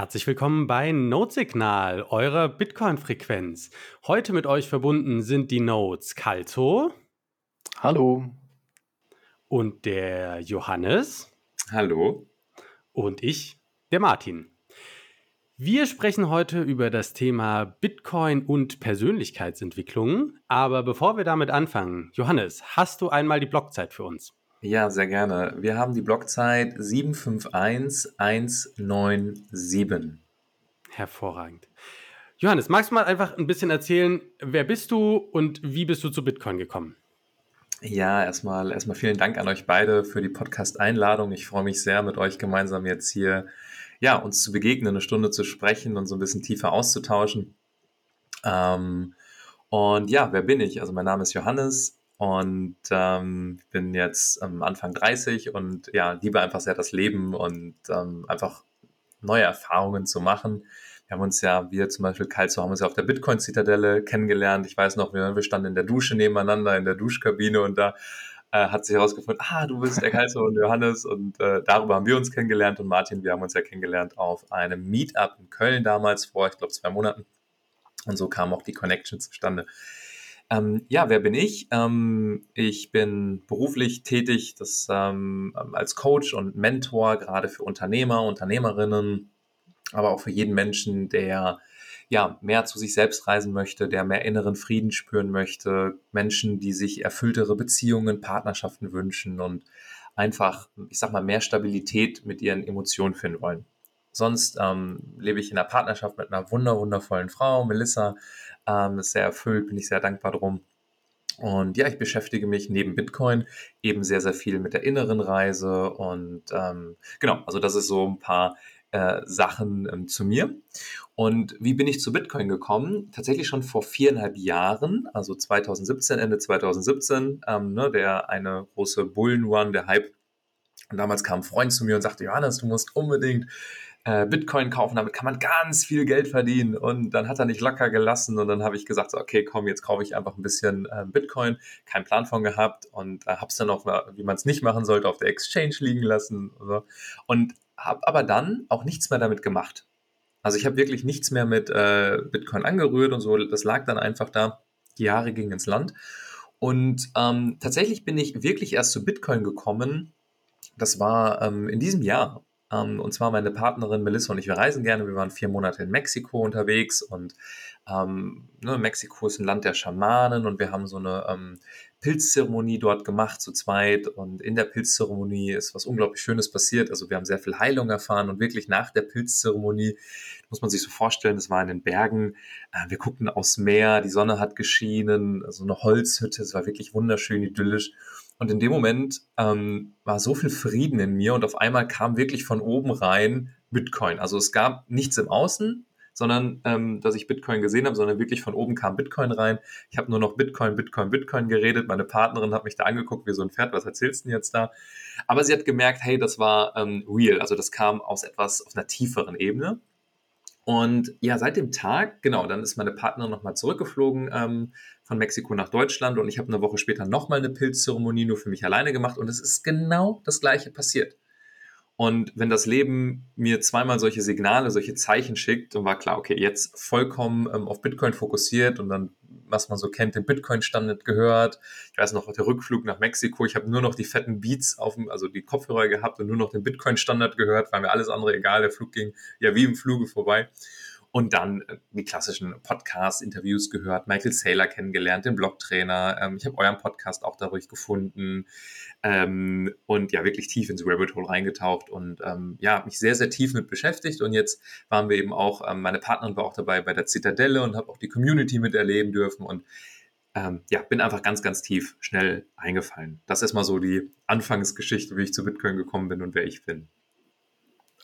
Herzlich willkommen bei Notesignal, eurer Bitcoin-Frequenz. Heute mit euch verbunden sind die Nodes Kalto. Hallo. Und der Johannes. Hallo. Und ich, der Martin. Wir sprechen heute über das Thema Bitcoin und Persönlichkeitsentwicklung. Aber bevor wir damit anfangen, Johannes, hast du einmal die Blockzeit für uns? Ja, sehr gerne. Wir haben die Blockzeit 751197. Hervorragend. Johannes, magst du mal einfach ein bisschen erzählen, wer bist du und wie bist du zu Bitcoin gekommen? Ja, erstmal, erstmal vielen Dank an euch beide für die Podcast-Einladung. Ich freue mich sehr, mit euch gemeinsam jetzt hier, ja, uns zu begegnen, eine Stunde zu sprechen und so ein bisschen tiefer auszutauschen. Ähm, und ja, wer bin ich? Also mein Name ist Johannes. Und ähm, bin jetzt ähm, Anfang 30 und ja, liebe einfach sehr das Leben und ähm, einfach neue Erfahrungen zu machen. Wir haben uns ja, wir zum Beispiel Kalzo, haben uns ja auf der Bitcoin-Zitadelle kennengelernt. Ich weiß noch, wir, wir standen in der Dusche nebeneinander, in der Duschkabine und da äh, hat sich herausgefunden, ah, du bist der Kalzo und Johannes und äh, darüber haben wir uns kennengelernt und Martin, wir haben uns ja kennengelernt auf einem Meetup in Köln damals vor, ich glaube, zwei Monaten. Und so kam auch die Connection zustande. Ähm, ja, wer bin ich? Ähm, ich bin beruflich tätig das, ähm, als Coach und Mentor, gerade für Unternehmer, Unternehmerinnen, aber auch für jeden Menschen, der ja, mehr zu sich selbst reisen möchte, der mehr inneren Frieden spüren möchte, Menschen, die sich erfülltere Beziehungen, Partnerschaften wünschen und einfach, ich sag mal, mehr Stabilität mit ihren Emotionen finden wollen. Sonst ähm, lebe ich in einer Partnerschaft mit einer wunder wundervollen Frau, Melissa, ähm, ist sehr erfüllt, bin ich sehr dankbar drum. Und ja, ich beschäftige mich neben Bitcoin eben sehr, sehr viel mit der inneren Reise. Und ähm, genau, also das ist so ein paar äh, Sachen ähm, zu mir. Und wie bin ich zu Bitcoin gekommen? Tatsächlich schon vor viereinhalb Jahren, also 2017, Ende 2017, ähm, ne, der eine große Bullen-Run, der Hype. Und damals kam ein Freund zu mir und sagte, Johannes, du musst unbedingt äh, Bitcoin kaufen, damit kann man ganz viel Geld verdienen. Und dann hat er nicht locker gelassen und dann habe ich gesagt, so, okay, komm, jetzt kaufe ich einfach ein bisschen äh, Bitcoin, keinen Plan von gehabt und äh, habe es dann auch, wie man es nicht machen sollte, auf der Exchange liegen lassen. So. Und habe aber dann auch nichts mehr damit gemacht. Also ich habe wirklich nichts mehr mit äh, Bitcoin angerührt und so. Das lag dann einfach da. Die Jahre gingen ins Land. Und ähm, tatsächlich bin ich wirklich erst zu Bitcoin gekommen. Das war ähm, in diesem Jahr. Ähm, und zwar meine Partnerin Melissa und ich, wir reisen gerne. Wir waren vier Monate in Mexiko unterwegs und ähm, ne, Mexiko ist ein Land der Schamanen und wir haben so eine ähm, Pilzzeremonie dort gemacht zu zweit und in der Pilzzeremonie ist was unglaublich Schönes passiert. Also wir haben sehr viel Heilung erfahren und wirklich nach der Pilzzeremonie muss man sich so vorstellen, es war in den Bergen, äh, wir guckten aufs Meer, die Sonne hat geschienen, so also eine Holzhütte, es war wirklich wunderschön idyllisch und in dem Moment ähm, war so viel Frieden in mir und auf einmal kam wirklich von oben rein Bitcoin. Also es gab nichts im Außen, sondern ähm, dass ich Bitcoin gesehen habe, sondern wirklich von oben kam Bitcoin rein. Ich habe nur noch Bitcoin, Bitcoin, Bitcoin geredet. Meine Partnerin hat mich da angeguckt wie so ein Pferd, was erzählst du denn jetzt da? Aber sie hat gemerkt, hey, das war ähm, real. Also das kam aus etwas auf einer tieferen Ebene. Und ja, seit dem Tag, genau, dann ist meine Partnerin nochmal zurückgeflogen ähm, von Mexiko nach Deutschland und ich habe eine Woche später nochmal eine Pilzzeremonie nur für mich alleine gemacht und es ist genau das gleiche passiert. Und wenn das Leben mir zweimal solche Signale, solche Zeichen schickt, dann war klar, okay, jetzt vollkommen ähm, auf Bitcoin fokussiert und dann, was man so kennt, den Bitcoin-Standard gehört. Ich weiß noch, der Rückflug nach Mexiko, ich habe nur noch die fetten Beats auf dem, also die Kopfhörer gehabt und nur noch den Bitcoin-Standard gehört, weil mir alles andere egal, der Flug ging ja wie im Fluge vorbei und dann äh, die klassischen Podcast-Interviews gehört, Michael Saylor kennengelernt, den Blogtrainer. Ähm, ich habe euren Podcast auch dadurch gefunden ähm, und ja, wirklich tief ins Rabbit Hole reingetaucht und ähm, ja, mich sehr, sehr tief mit beschäftigt. Und jetzt waren wir eben auch, ähm, meine Partnerin war auch dabei bei der Zitadelle und habe auch die Community miterleben dürfen und ähm, ja, bin einfach ganz, ganz tief schnell eingefallen. Das ist mal so die Anfangsgeschichte, wie ich zu Bitcoin gekommen bin und wer ich bin.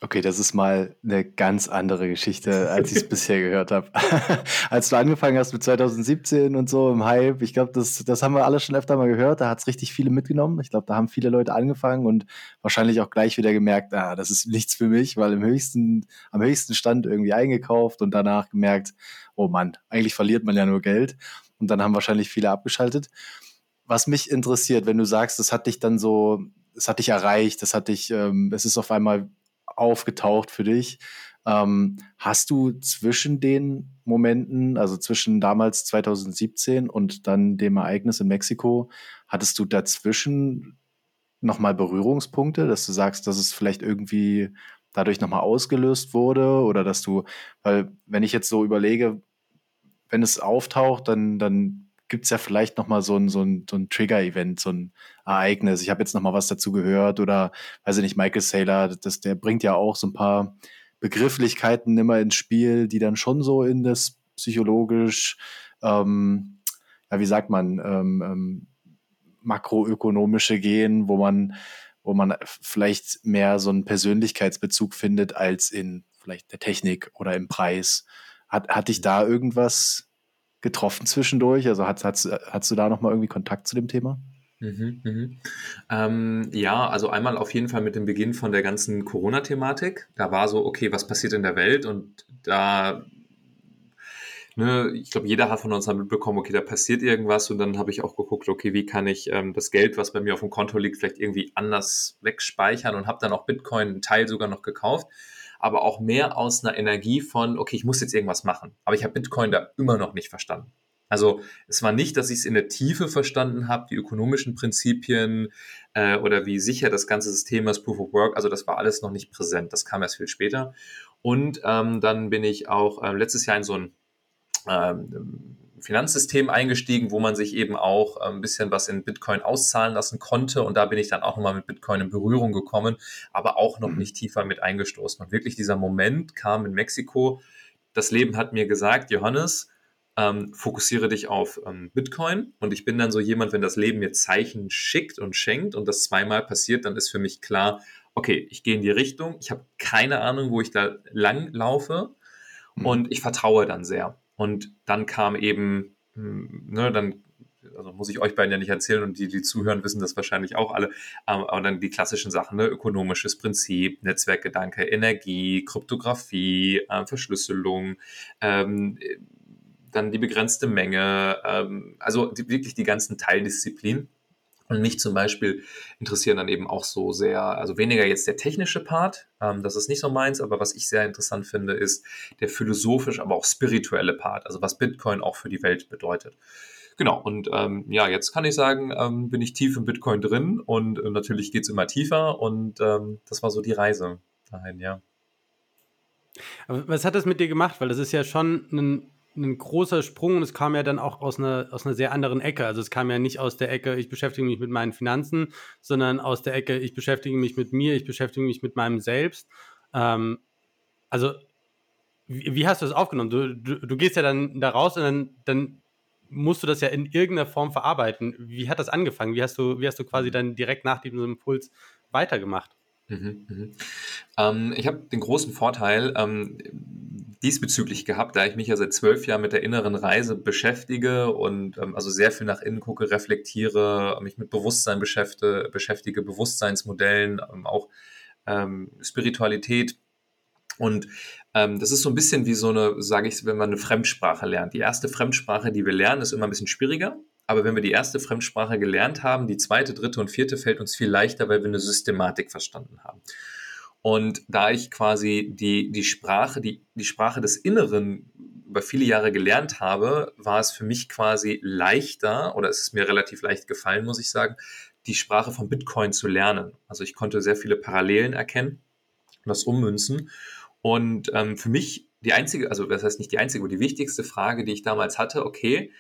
Okay, das ist mal eine ganz andere Geschichte, als ich es bisher gehört habe. als du angefangen hast mit 2017 und so im Hype, ich glaube, das, das haben wir alle schon öfter mal gehört. Da hat es richtig viele mitgenommen. Ich glaube, da haben viele Leute angefangen und wahrscheinlich auch gleich wieder gemerkt, ah, das ist nichts für mich, weil im höchsten, am höchsten Stand irgendwie eingekauft und danach gemerkt, oh Mann, eigentlich verliert man ja nur Geld. Und dann haben wahrscheinlich viele abgeschaltet. Was mich interessiert, wenn du sagst, das hat dich dann so, es hat dich erreicht, das hat dich, ähm, es ist auf einmal aufgetaucht für dich. Ähm, hast du zwischen den Momenten, also zwischen damals 2017 und dann dem Ereignis in Mexiko, hattest du dazwischen nochmal Berührungspunkte, dass du sagst, dass es vielleicht irgendwie dadurch nochmal ausgelöst wurde oder dass du, weil wenn ich jetzt so überlege, wenn es auftaucht, dann, dann gibt es ja vielleicht nochmal so ein, so ein, so ein Trigger-Event, so ein Ereignis. Ich habe jetzt nochmal was dazu gehört oder, weiß ich nicht, Michael Saylor, das, der bringt ja auch so ein paar Begrifflichkeiten immer ins Spiel, die dann schon so in das psychologisch, ähm, ja, wie sagt man, ähm, ähm, makroökonomische gehen, wo man, wo man vielleicht mehr so einen Persönlichkeitsbezug findet als in vielleicht der Technik oder im Preis. Hat, hat dich da irgendwas getroffen zwischendurch? Also hast, hast, hast du da nochmal irgendwie Kontakt zu dem Thema? Mhm, mhm. Ähm, ja, also einmal auf jeden Fall mit dem Beginn von der ganzen Corona-Thematik. Da war so, okay, was passiert in der Welt? Und da, ne, ich glaube, jeder hat von uns dann mitbekommen, okay, da passiert irgendwas. Und dann habe ich auch geguckt, okay, wie kann ich ähm, das Geld, was bei mir auf dem Konto liegt, vielleicht irgendwie anders wegspeichern und habe dann auch Bitcoin einen Teil sogar noch gekauft. Aber auch mehr aus einer Energie von, okay, ich muss jetzt irgendwas machen. Aber ich habe Bitcoin da immer noch nicht verstanden. Also es war nicht, dass ich es in der Tiefe verstanden habe, die ökonomischen Prinzipien äh, oder wie sicher das ganze System ist, Proof of Work. Also das war alles noch nicht präsent. Das kam erst viel später. Und ähm, dann bin ich auch äh, letztes Jahr in so ein ähm, Finanzsystem eingestiegen, wo man sich eben auch ein bisschen was in Bitcoin auszahlen lassen konnte. Und da bin ich dann auch nochmal mit Bitcoin in Berührung gekommen, aber auch noch mhm. nicht tiefer mit eingestoßen. Und wirklich dieser Moment kam in Mexiko. Das Leben hat mir gesagt, Johannes, ähm, fokussiere dich auf ähm, Bitcoin. Und ich bin dann so jemand, wenn das Leben mir Zeichen schickt und schenkt und das zweimal passiert, dann ist für mich klar, okay, ich gehe in die Richtung, ich habe keine Ahnung, wo ich da lang laufe mhm. und ich vertraue dann sehr. Und dann kam eben, hm, ne, dann also muss ich euch beiden ja nicht erzählen und die, die zuhören, wissen das wahrscheinlich auch alle. Ähm, aber dann die klassischen Sachen, ne? ökonomisches Prinzip, Netzwerkgedanke, Energie, Kryptographie, äh, Verschlüsselung, ähm, dann die begrenzte Menge, ähm, also die, wirklich die ganzen Teildisziplinen. Und mich zum Beispiel interessieren dann eben auch so sehr, also weniger jetzt der technische Part, ähm, das ist nicht so meins, aber was ich sehr interessant finde, ist der philosophisch, aber auch spirituelle Part, also was Bitcoin auch für die Welt bedeutet. Genau, und ähm, ja, jetzt kann ich sagen, ähm, bin ich tief im Bitcoin drin und äh, natürlich es immer tiefer und ähm, das war so die Reise dahin, ja. Aber was hat das mit dir gemacht? Weil das ist ja schon ein ein großer Sprung und es kam ja dann auch aus einer, aus einer sehr anderen Ecke. Also es kam ja nicht aus der Ecke, ich beschäftige mich mit meinen Finanzen, sondern aus der Ecke, ich beschäftige mich mit mir, ich beschäftige mich mit meinem Selbst. Ähm, also wie, wie, hast du das aufgenommen? Du, du, du, gehst ja dann da raus und dann, dann musst du das ja in irgendeiner Form verarbeiten. Wie hat das angefangen? Wie hast du, wie hast du quasi dann direkt nach diesem Impuls weitergemacht? Mhm, mhm. Ähm, ich habe den großen Vorteil ähm, diesbezüglich gehabt, da ich mich ja seit zwölf Jahren mit der inneren Reise beschäftige und ähm, also sehr viel nach innen gucke, reflektiere, mich mit Bewusstsein beschäftige, beschäftige Bewusstseinsmodellen, ähm, auch ähm, Spiritualität. Und ähm, das ist so ein bisschen wie so eine, sage ich, wenn man eine Fremdsprache lernt. Die erste Fremdsprache, die wir lernen, ist immer ein bisschen schwieriger. Aber wenn wir die erste Fremdsprache gelernt haben, die zweite, dritte und vierte fällt uns viel leichter, weil wir eine Systematik verstanden haben. Und da ich quasi die, die Sprache, die, die Sprache des Inneren über viele Jahre gelernt habe, war es für mich quasi leichter, oder es ist mir relativ leicht gefallen, muss ich sagen, die Sprache von Bitcoin zu lernen. Also ich konnte sehr viele Parallelen erkennen und das ummünzen. Und ähm, für mich die einzige, also das heißt nicht die einzige, aber die wichtigste Frage, die ich damals hatte, okay,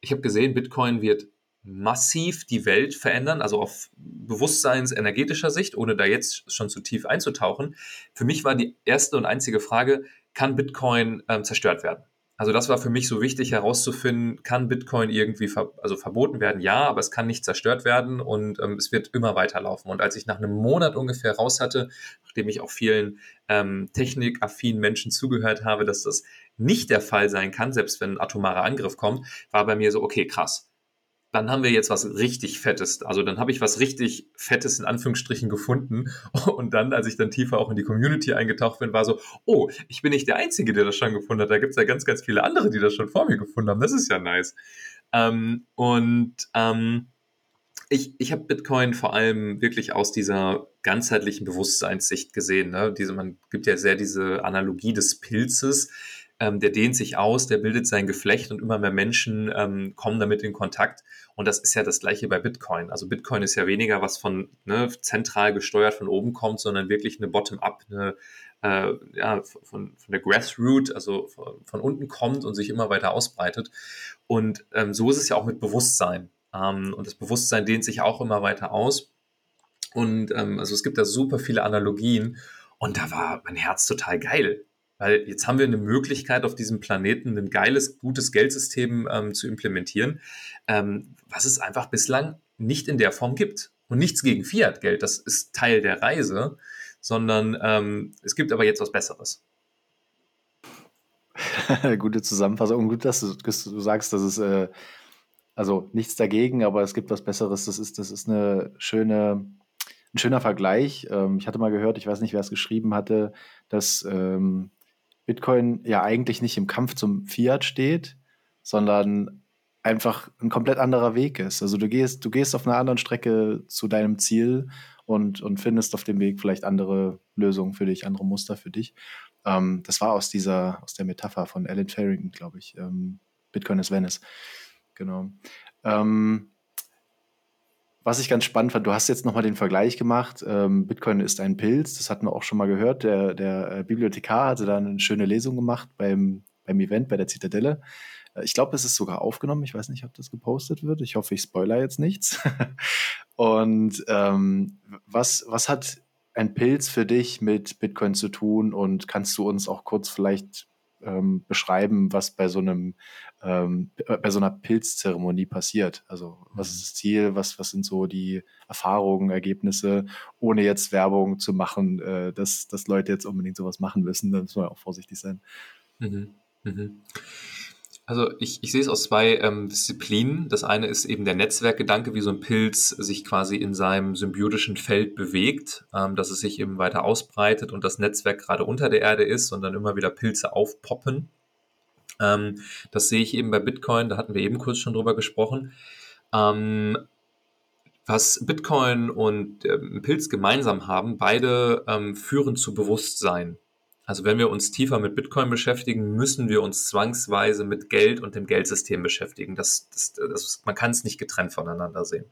ich habe gesehen, Bitcoin wird massiv die Welt verändern, also auf bewusstseinsenergetischer Sicht, ohne da jetzt schon zu tief einzutauchen. Für mich war die erste und einzige Frage, kann Bitcoin ähm, zerstört werden? Also das war für mich so wichtig herauszufinden, kann Bitcoin irgendwie ver also verboten werden? Ja, aber es kann nicht zerstört werden und ähm, es wird immer weiterlaufen. Und als ich nach einem Monat ungefähr raus hatte, nachdem ich auch vielen ähm, technikaffinen Menschen zugehört habe, dass das nicht der Fall sein kann, selbst wenn ein atomarer Angriff kommt, war bei mir so, okay, krass dann haben wir jetzt was richtig Fettes. Also dann habe ich was richtig Fettes in Anführungsstrichen gefunden. Und dann, als ich dann tiefer auch in die Community eingetaucht bin, war so, oh, ich bin nicht der Einzige, der das schon gefunden hat. Da gibt es ja ganz, ganz viele andere, die das schon vor mir gefunden haben. Das ist ja nice. Ähm, und ähm, ich, ich habe Bitcoin vor allem wirklich aus dieser ganzheitlichen Bewusstseinssicht gesehen. Ne? Diese, man gibt ja sehr diese Analogie des Pilzes. Ähm, der dehnt sich aus, der bildet sein Geflecht und immer mehr Menschen ähm, kommen damit in Kontakt. Und das ist ja das gleiche bei Bitcoin. Also Bitcoin ist ja weniger was von ne, zentral gesteuert von oben kommt, sondern wirklich eine Bottom-up, eine äh, ja, von, von der Grassroot, also von, von, unten kommt und sich immer weiter ausbreitet. Und ähm, so ist es ja auch mit Bewusstsein. Ähm, und das Bewusstsein dehnt sich auch immer weiter aus. Und ähm, also es gibt da super viele Analogien. Und da war mein Herz total geil. Weil jetzt haben wir eine Möglichkeit, auf diesem Planeten ein geiles, gutes Geldsystem ähm, zu implementieren, ähm, was es einfach bislang nicht in der Form gibt. Und nichts gegen Fiat-Geld, das ist Teil der Reise, sondern ähm, es gibt aber jetzt was Besseres. Gute Zusammenfassung. Und gut, dass du, du sagst, dass es äh, also nichts dagegen, aber es gibt was Besseres. Das ist, das ist eine schöne, ein schöner Vergleich. Ähm, ich hatte mal gehört, ich weiß nicht, wer es geschrieben hatte, dass ähm, Bitcoin ja eigentlich nicht im Kampf zum Fiat steht, sondern einfach ein komplett anderer Weg ist. Also du gehst, du gehst auf einer anderen Strecke zu deinem Ziel und, und findest auf dem Weg vielleicht andere Lösungen für dich, andere Muster für dich. Ähm, das war aus dieser, aus der Metapher von Alan Farrington, glaube ich. Ähm, Bitcoin ist Venice. Genau. Ähm, was ich ganz spannend fand, du hast jetzt nochmal den Vergleich gemacht. Ähm, Bitcoin ist ein Pilz, das hatten wir auch schon mal gehört. Der, der äh, Bibliothekar hatte da eine schöne Lesung gemacht beim, beim Event bei der Zitadelle. Äh, ich glaube, es ist sogar aufgenommen. Ich weiß nicht, ob das gepostet wird. Ich hoffe, ich spoiler jetzt nichts. und ähm, was, was hat ein Pilz für dich mit Bitcoin zu tun? Und kannst du uns auch kurz vielleicht ähm, beschreiben, was bei so einem ähm, bei so einer Pilzzeremonie passiert. Also was ist das Ziel, was, was sind so die Erfahrungen, Ergebnisse, ohne jetzt Werbung zu machen, äh, dass, dass Leute jetzt unbedingt sowas machen müssen, da muss man auch vorsichtig sein. Mhm. Mhm. Also ich, ich sehe es aus zwei ähm, Disziplinen. Das eine ist eben der Netzwerkgedanke, wie so ein Pilz sich quasi in seinem symbiotischen Feld bewegt, ähm, dass es sich eben weiter ausbreitet und das Netzwerk gerade unter der Erde ist und dann immer wieder Pilze aufpoppen. Ähm, das sehe ich eben bei Bitcoin, da hatten wir eben kurz schon drüber gesprochen. Ähm, was Bitcoin und ähm, Pilz gemeinsam haben, beide ähm, führen zu Bewusstsein. Also wenn wir uns tiefer mit Bitcoin beschäftigen, müssen wir uns zwangsweise mit Geld und dem Geldsystem beschäftigen. Das, das, das, man kann es nicht getrennt voneinander sehen.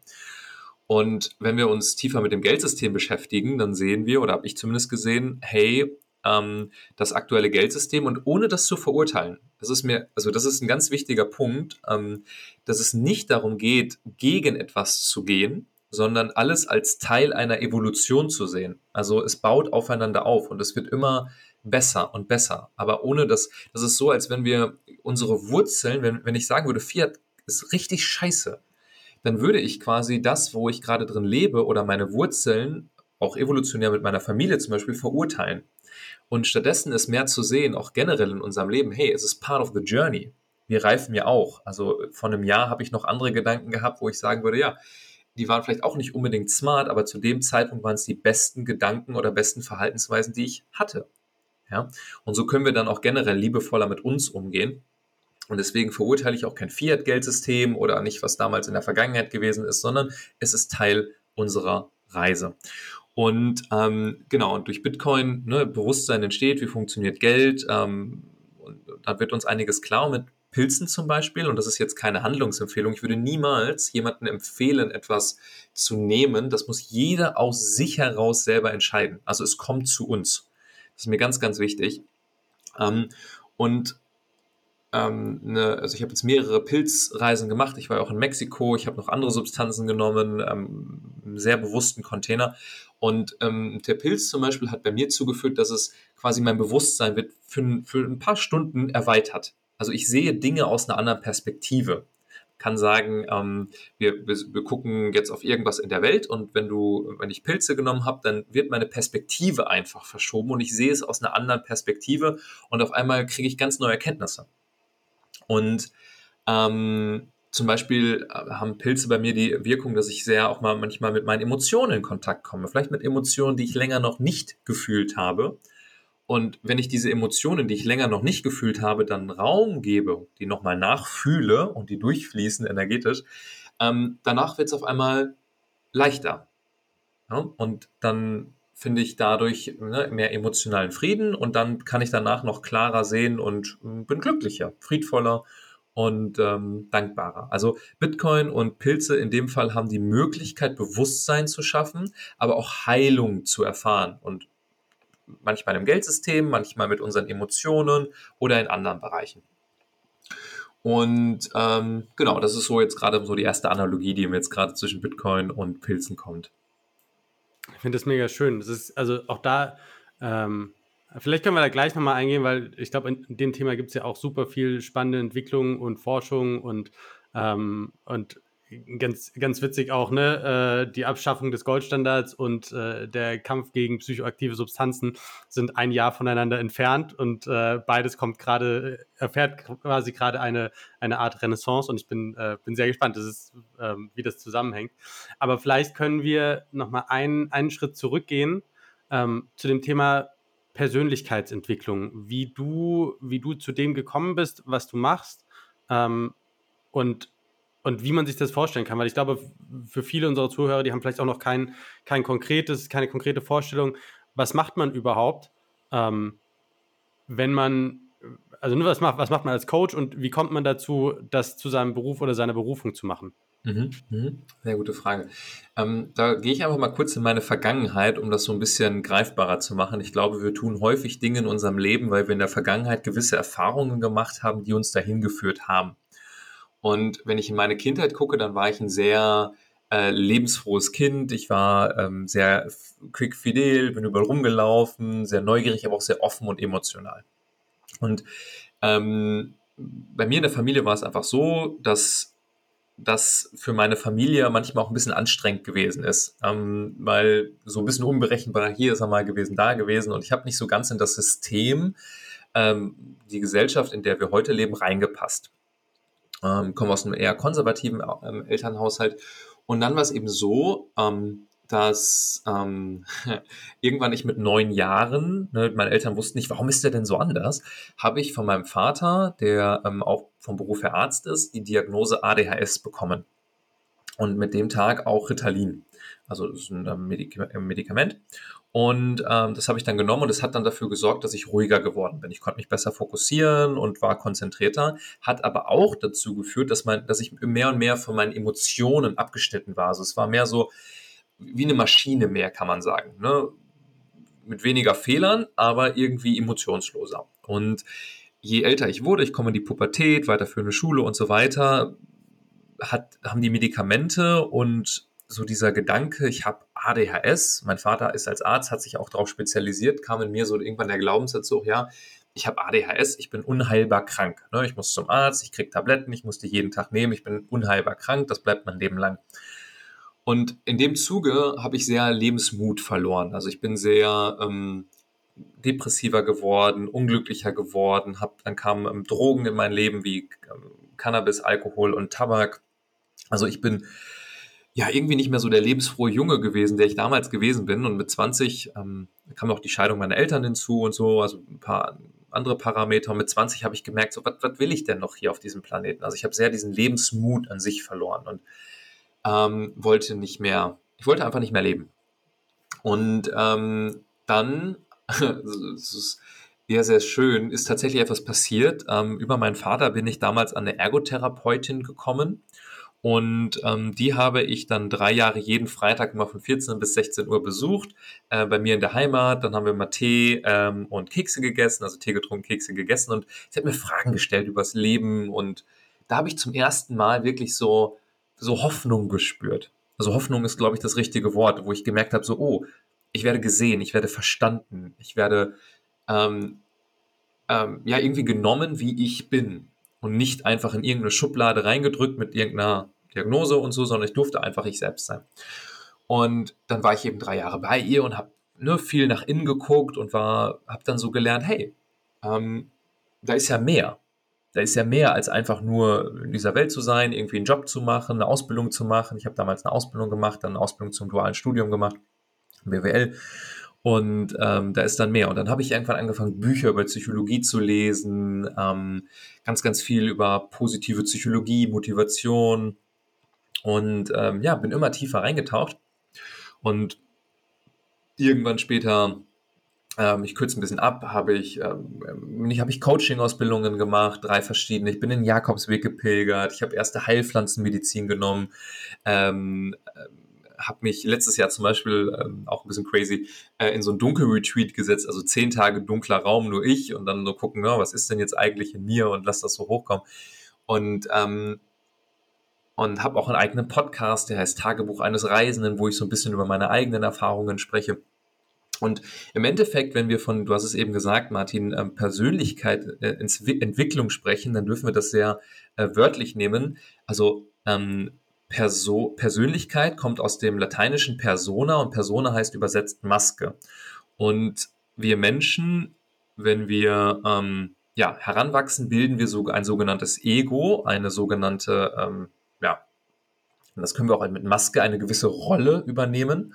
Und wenn wir uns tiefer mit dem Geldsystem beschäftigen, dann sehen wir, oder habe ich zumindest gesehen, hey, ähm, das aktuelle Geldsystem und ohne das zu verurteilen, das ist mir, also das ist ein ganz wichtiger Punkt, ähm, dass es nicht darum geht, gegen etwas zu gehen, sondern alles als Teil einer Evolution zu sehen. Also es baut aufeinander auf und es wird immer besser und besser. Aber ohne das, das ist so, als wenn wir unsere Wurzeln, wenn, wenn ich sagen würde, Fiat ist richtig scheiße, dann würde ich quasi das, wo ich gerade drin lebe oder meine Wurzeln, auch evolutionär mit meiner Familie zum Beispiel, verurteilen. Und stattdessen ist mehr zu sehen, auch generell in unserem Leben, hey, es ist part of the journey. Wir reifen ja auch. Also vor einem Jahr habe ich noch andere Gedanken gehabt, wo ich sagen würde, ja, die waren vielleicht auch nicht unbedingt smart, aber zu dem Zeitpunkt waren es die besten Gedanken oder besten Verhaltensweisen, die ich hatte. Ja? Und so können wir dann auch generell liebevoller mit uns umgehen. Und deswegen verurteile ich auch kein Fiat-Geldsystem oder nicht, was damals in der Vergangenheit gewesen ist, sondern es ist Teil unserer Reise. Und ähm, genau, und durch Bitcoin, ne, Bewusstsein entsteht, wie funktioniert Geld, ähm, und da wird uns einiges klar mit Pilzen zum Beispiel, und das ist jetzt keine Handlungsempfehlung, ich würde niemals jemandem empfehlen, etwas zu nehmen. Das muss jeder aus sich heraus selber entscheiden. Also es kommt zu uns. Das ist mir ganz, ganz wichtig. Ähm, und ähm, ne, also ich habe jetzt mehrere Pilzreisen gemacht. Ich war auch in Mexiko. Ich habe noch andere Substanzen genommen, ähm, sehr bewussten Container. Und ähm, der Pilz zum Beispiel hat bei mir zugeführt, dass es quasi mein Bewusstsein wird für, für ein paar Stunden erweitert. Also ich sehe Dinge aus einer anderen Perspektive kann sagen, ähm, wir, wir, gucken jetzt auf irgendwas in der Welt und wenn du, wenn ich Pilze genommen habe, dann wird meine Perspektive einfach verschoben und ich sehe es aus einer anderen Perspektive und auf einmal kriege ich ganz neue Erkenntnisse. Und ähm, zum Beispiel äh, haben Pilze bei mir die Wirkung, dass ich sehr auch mal manchmal mit meinen Emotionen in Kontakt komme. Vielleicht mit Emotionen, die ich länger noch nicht gefühlt habe. Und wenn ich diese Emotionen, die ich länger noch nicht gefühlt habe, dann Raum gebe, die nochmal nachfühle und die durchfließen energetisch, ähm, danach wird es auf einmal leichter. Ja? Und dann finde ich dadurch ne, mehr emotionalen Frieden und dann kann ich danach noch klarer sehen und hm, bin glücklicher, friedvoller und ähm, dankbarer. Also Bitcoin und Pilze in dem Fall haben die Möglichkeit, Bewusstsein zu schaffen, aber auch Heilung zu erfahren und manchmal im Geldsystem, manchmal mit unseren Emotionen oder in anderen Bereichen. Und ähm, genau, das ist so jetzt gerade so die erste Analogie, die mir jetzt gerade zwischen Bitcoin und Pilzen kommt. Ich finde das mega schön. Das ist also auch da, ähm, vielleicht können wir da gleich nochmal eingehen, weil ich glaube, in, dem Thema gibt es ja auch super viel spannende Entwicklung und Forschung und, ähm, und ganz, ganz witzig auch, ne? Äh, die Abschaffung des Goldstandards und äh, der Kampf gegen psychoaktive Substanzen sind ein Jahr voneinander entfernt und äh, beides kommt gerade, äh, erfährt quasi gerade eine, eine Art Renaissance und ich bin, äh, bin sehr gespannt, das ist, ähm, wie das zusammenhängt. Aber vielleicht können wir nochmal einen, einen Schritt zurückgehen ähm, zu dem Thema Persönlichkeitsentwicklung, wie du, wie du zu dem gekommen bist, was du machst. Ähm, und und wie man sich das vorstellen kann, weil ich glaube, für viele unserer Zuhörer, die haben vielleicht auch noch kein, kein konkretes, keine konkrete Vorstellung, was macht man überhaupt, ähm, wenn man, also was macht, was macht man als Coach und wie kommt man dazu, das zu seinem Beruf oder seiner Berufung zu machen? Mhm, mhm. Sehr gute Frage. Ähm, da gehe ich einfach mal kurz in meine Vergangenheit, um das so ein bisschen greifbarer zu machen. Ich glaube, wir tun häufig Dinge in unserem Leben, weil wir in der Vergangenheit gewisse Erfahrungen gemacht haben, die uns dahin geführt haben. Und wenn ich in meine Kindheit gucke, dann war ich ein sehr äh, lebensfrohes Kind. Ich war ähm, sehr quick fidel, bin überall rumgelaufen, sehr neugierig, aber auch sehr offen und emotional. Und ähm, bei mir in der Familie war es einfach so, dass das für meine Familie manchmal auch ein bisschen anstrengend gewesen ist, ähm, weil so ein bisschen unberechenbar hier ist er mal gewesen, da gewesen und ich habe nicht so ganz in das System, ähm, die Gesellschaft, in der wir heute leben, reingepasst ähm, komme aus einem eher konservativen ähm, Elternhaushalt. Und dann war es eben so, ähm, dass ähm, irgendwann ich mit neun Jahren, ne, meine Eltern wussten nicht, warum ist der denn so anders, habe ich von meinem Vater, der ähm, auch vom Beruf her Arzt ist, die Diagnose ADHS bekommen. Und mit dem Tag auch Ritalin. Also das ist ein ähm, Medikament. Und ähm, das habe ich dann genommen und es hat dann dafür gesorgt, dass ich ruhiger geworden bin. Ich konnte mich besser fokussieren und war konzentrierter, hat aber auch dazu geführt, dass, mein, dass ich mehr und mehr von meinen Emotionen abgeschnitten war. Also es war mehr so wie eine Maschine mehr, kann man sagen. Ne? Mit weniger Fehlern, aber irgendwie emotionsloser. Und je älter ich wurde, ich komme in die Pubertät, weiterführende Schule und so weiter, hat, haben die Medikamente und so dieser Gedanke, ich habe ADHS, mein Vater ist als Arzt, hat sich auch darauf spezialisiert, kam in mir so irgendwann der Glaubenssatz so, ja, ich habe ADHS, ich bin unheilbar krank. Ne? Ich muss zum Arzt, ich kriege Tabletten, ich muss die jeden Tag nehmen, ich bin unheilbar krank, das bleibt mein Leben lang. Und in dem Zuge habe ich sehr Lebensmut verloren. Also ich bin sehr ähm, depressiver geworden, unglücklicher geworden, hab, dann kamen ähm, Drogen in mein Leben wie ähm, Cannabis, Alkohol und Tabak. Also ich bin ja irgendwie nicht mehr so der lebensfrohe Junge gewesen, der ich damals gewesen bin. Und mit 20 ähm, kam auch die Scheidung meiner Eltern hinzu und so, also ein paar andere Parameter. Und mit 20 habe ich gemerkt, so, was will ich denn noch hier auf diesem Planeten? Also ich habe sehr diesen Lebensmut an sich verloren und ähm, wollte nicht mehr, ich wollte einfach nicht mehr leben. Und ähm, dann, es ist sehr, sehr schön, ist tatsächlich etwas passiert. Ähm, über meinen Vater bin ich damals an eine Ergotherapeutin gekommen und ähm, die habe ich dann drei Jahre jeden Freitag immer von 14 bis 16 Uhr besucht, äh, bei mir in der Heimat. Dann haben wir mal Tee ähm, und Kekse gegessen, also Tee getrunken, Kekse gegessen. Und sie hat mir Fragen gestellt übers Leben. Und da habe ich zum ersten Mal wirklich so, so Hoffnung gespürt. Also Hoffnung ist, glaube ich, das richtige Wort, wo ich gemerkt habe, so, oh, ich werde gesehen, ich werde verstanden, ich werde ähm, ähm, ja irgendwie genommen, wie ich bin und nicht einfach in irgendeine Schublade reingedrückt mit irgendeiner Diagnose und so, sondern ich durfte einfach ich selbst sein. Und dann war ich eben drei Jahre bei ihr und habe ne, viel nach innen geguckt und war, habe dann so gelernt, hey, ähm, da ist ja mehr. Da ist ja mehr als einfach nur in dieser Welt zu sein, irgendwie einen Job zu machen, eine Ausbildung zu machen. Ich habe damals eine Ausbildung gemacht, dann eine Ausbildung zum dualen Studium gemacht, BWL und ähm, da ist dann mehr. Und dann habe ich irgendwann angefangen, Bücher über Psychologie zu lesen, ähm, ganz, ganz viel über positive Psychologie, Motivation. Und ähm, ja, bin immer tiefer reingetaucht. Und irgendwann später, ähm, ich kürze ein bisschen ab, habe ich, ähm, hab ich Coaching-Ausbildungen gemacht, drei verschiedene. Ich bin in den Jakobsweg gepilgert, ich habe erste Heilpflanzenmedizin genommen, ähm, habe mich letztes Jahr zum Beispiel, ähm, auch ein bisschen crazy, äh, in so ein Dunkelretreat gesetzt, also zehn Tage dunkler Raum, nur ich und dann so gucken, ja, was ist denn jetzt eigentlich in mir und lass das so hochkommen. Und ähm, und habe auch einen eigenen Podcast, der heißt Tagebuch eines Reisenden, wo ich so ein bisschen über meine eigenen Erfahrungen spreche. Und im Endeffekt, wenn wir von, du hast es eben gesagt, Martin, ähm, Persönlichkeit, äh, Entwicklung sprechen, dann dürfen wir das sehr äh, wörtlich nehmen. Also ähm, Perso Persönlichkeit kommt aus dem lateinischen Persona und Persona heißt übersetzt Maske. Und wir Menschen, wenn wir ähm, ja, heranwachsen, bilden wir so ein sogenanntes Ego, eine sogenannte ähm, ja, das können wir auch mit Maske eine gewisse Rolle übernehmen.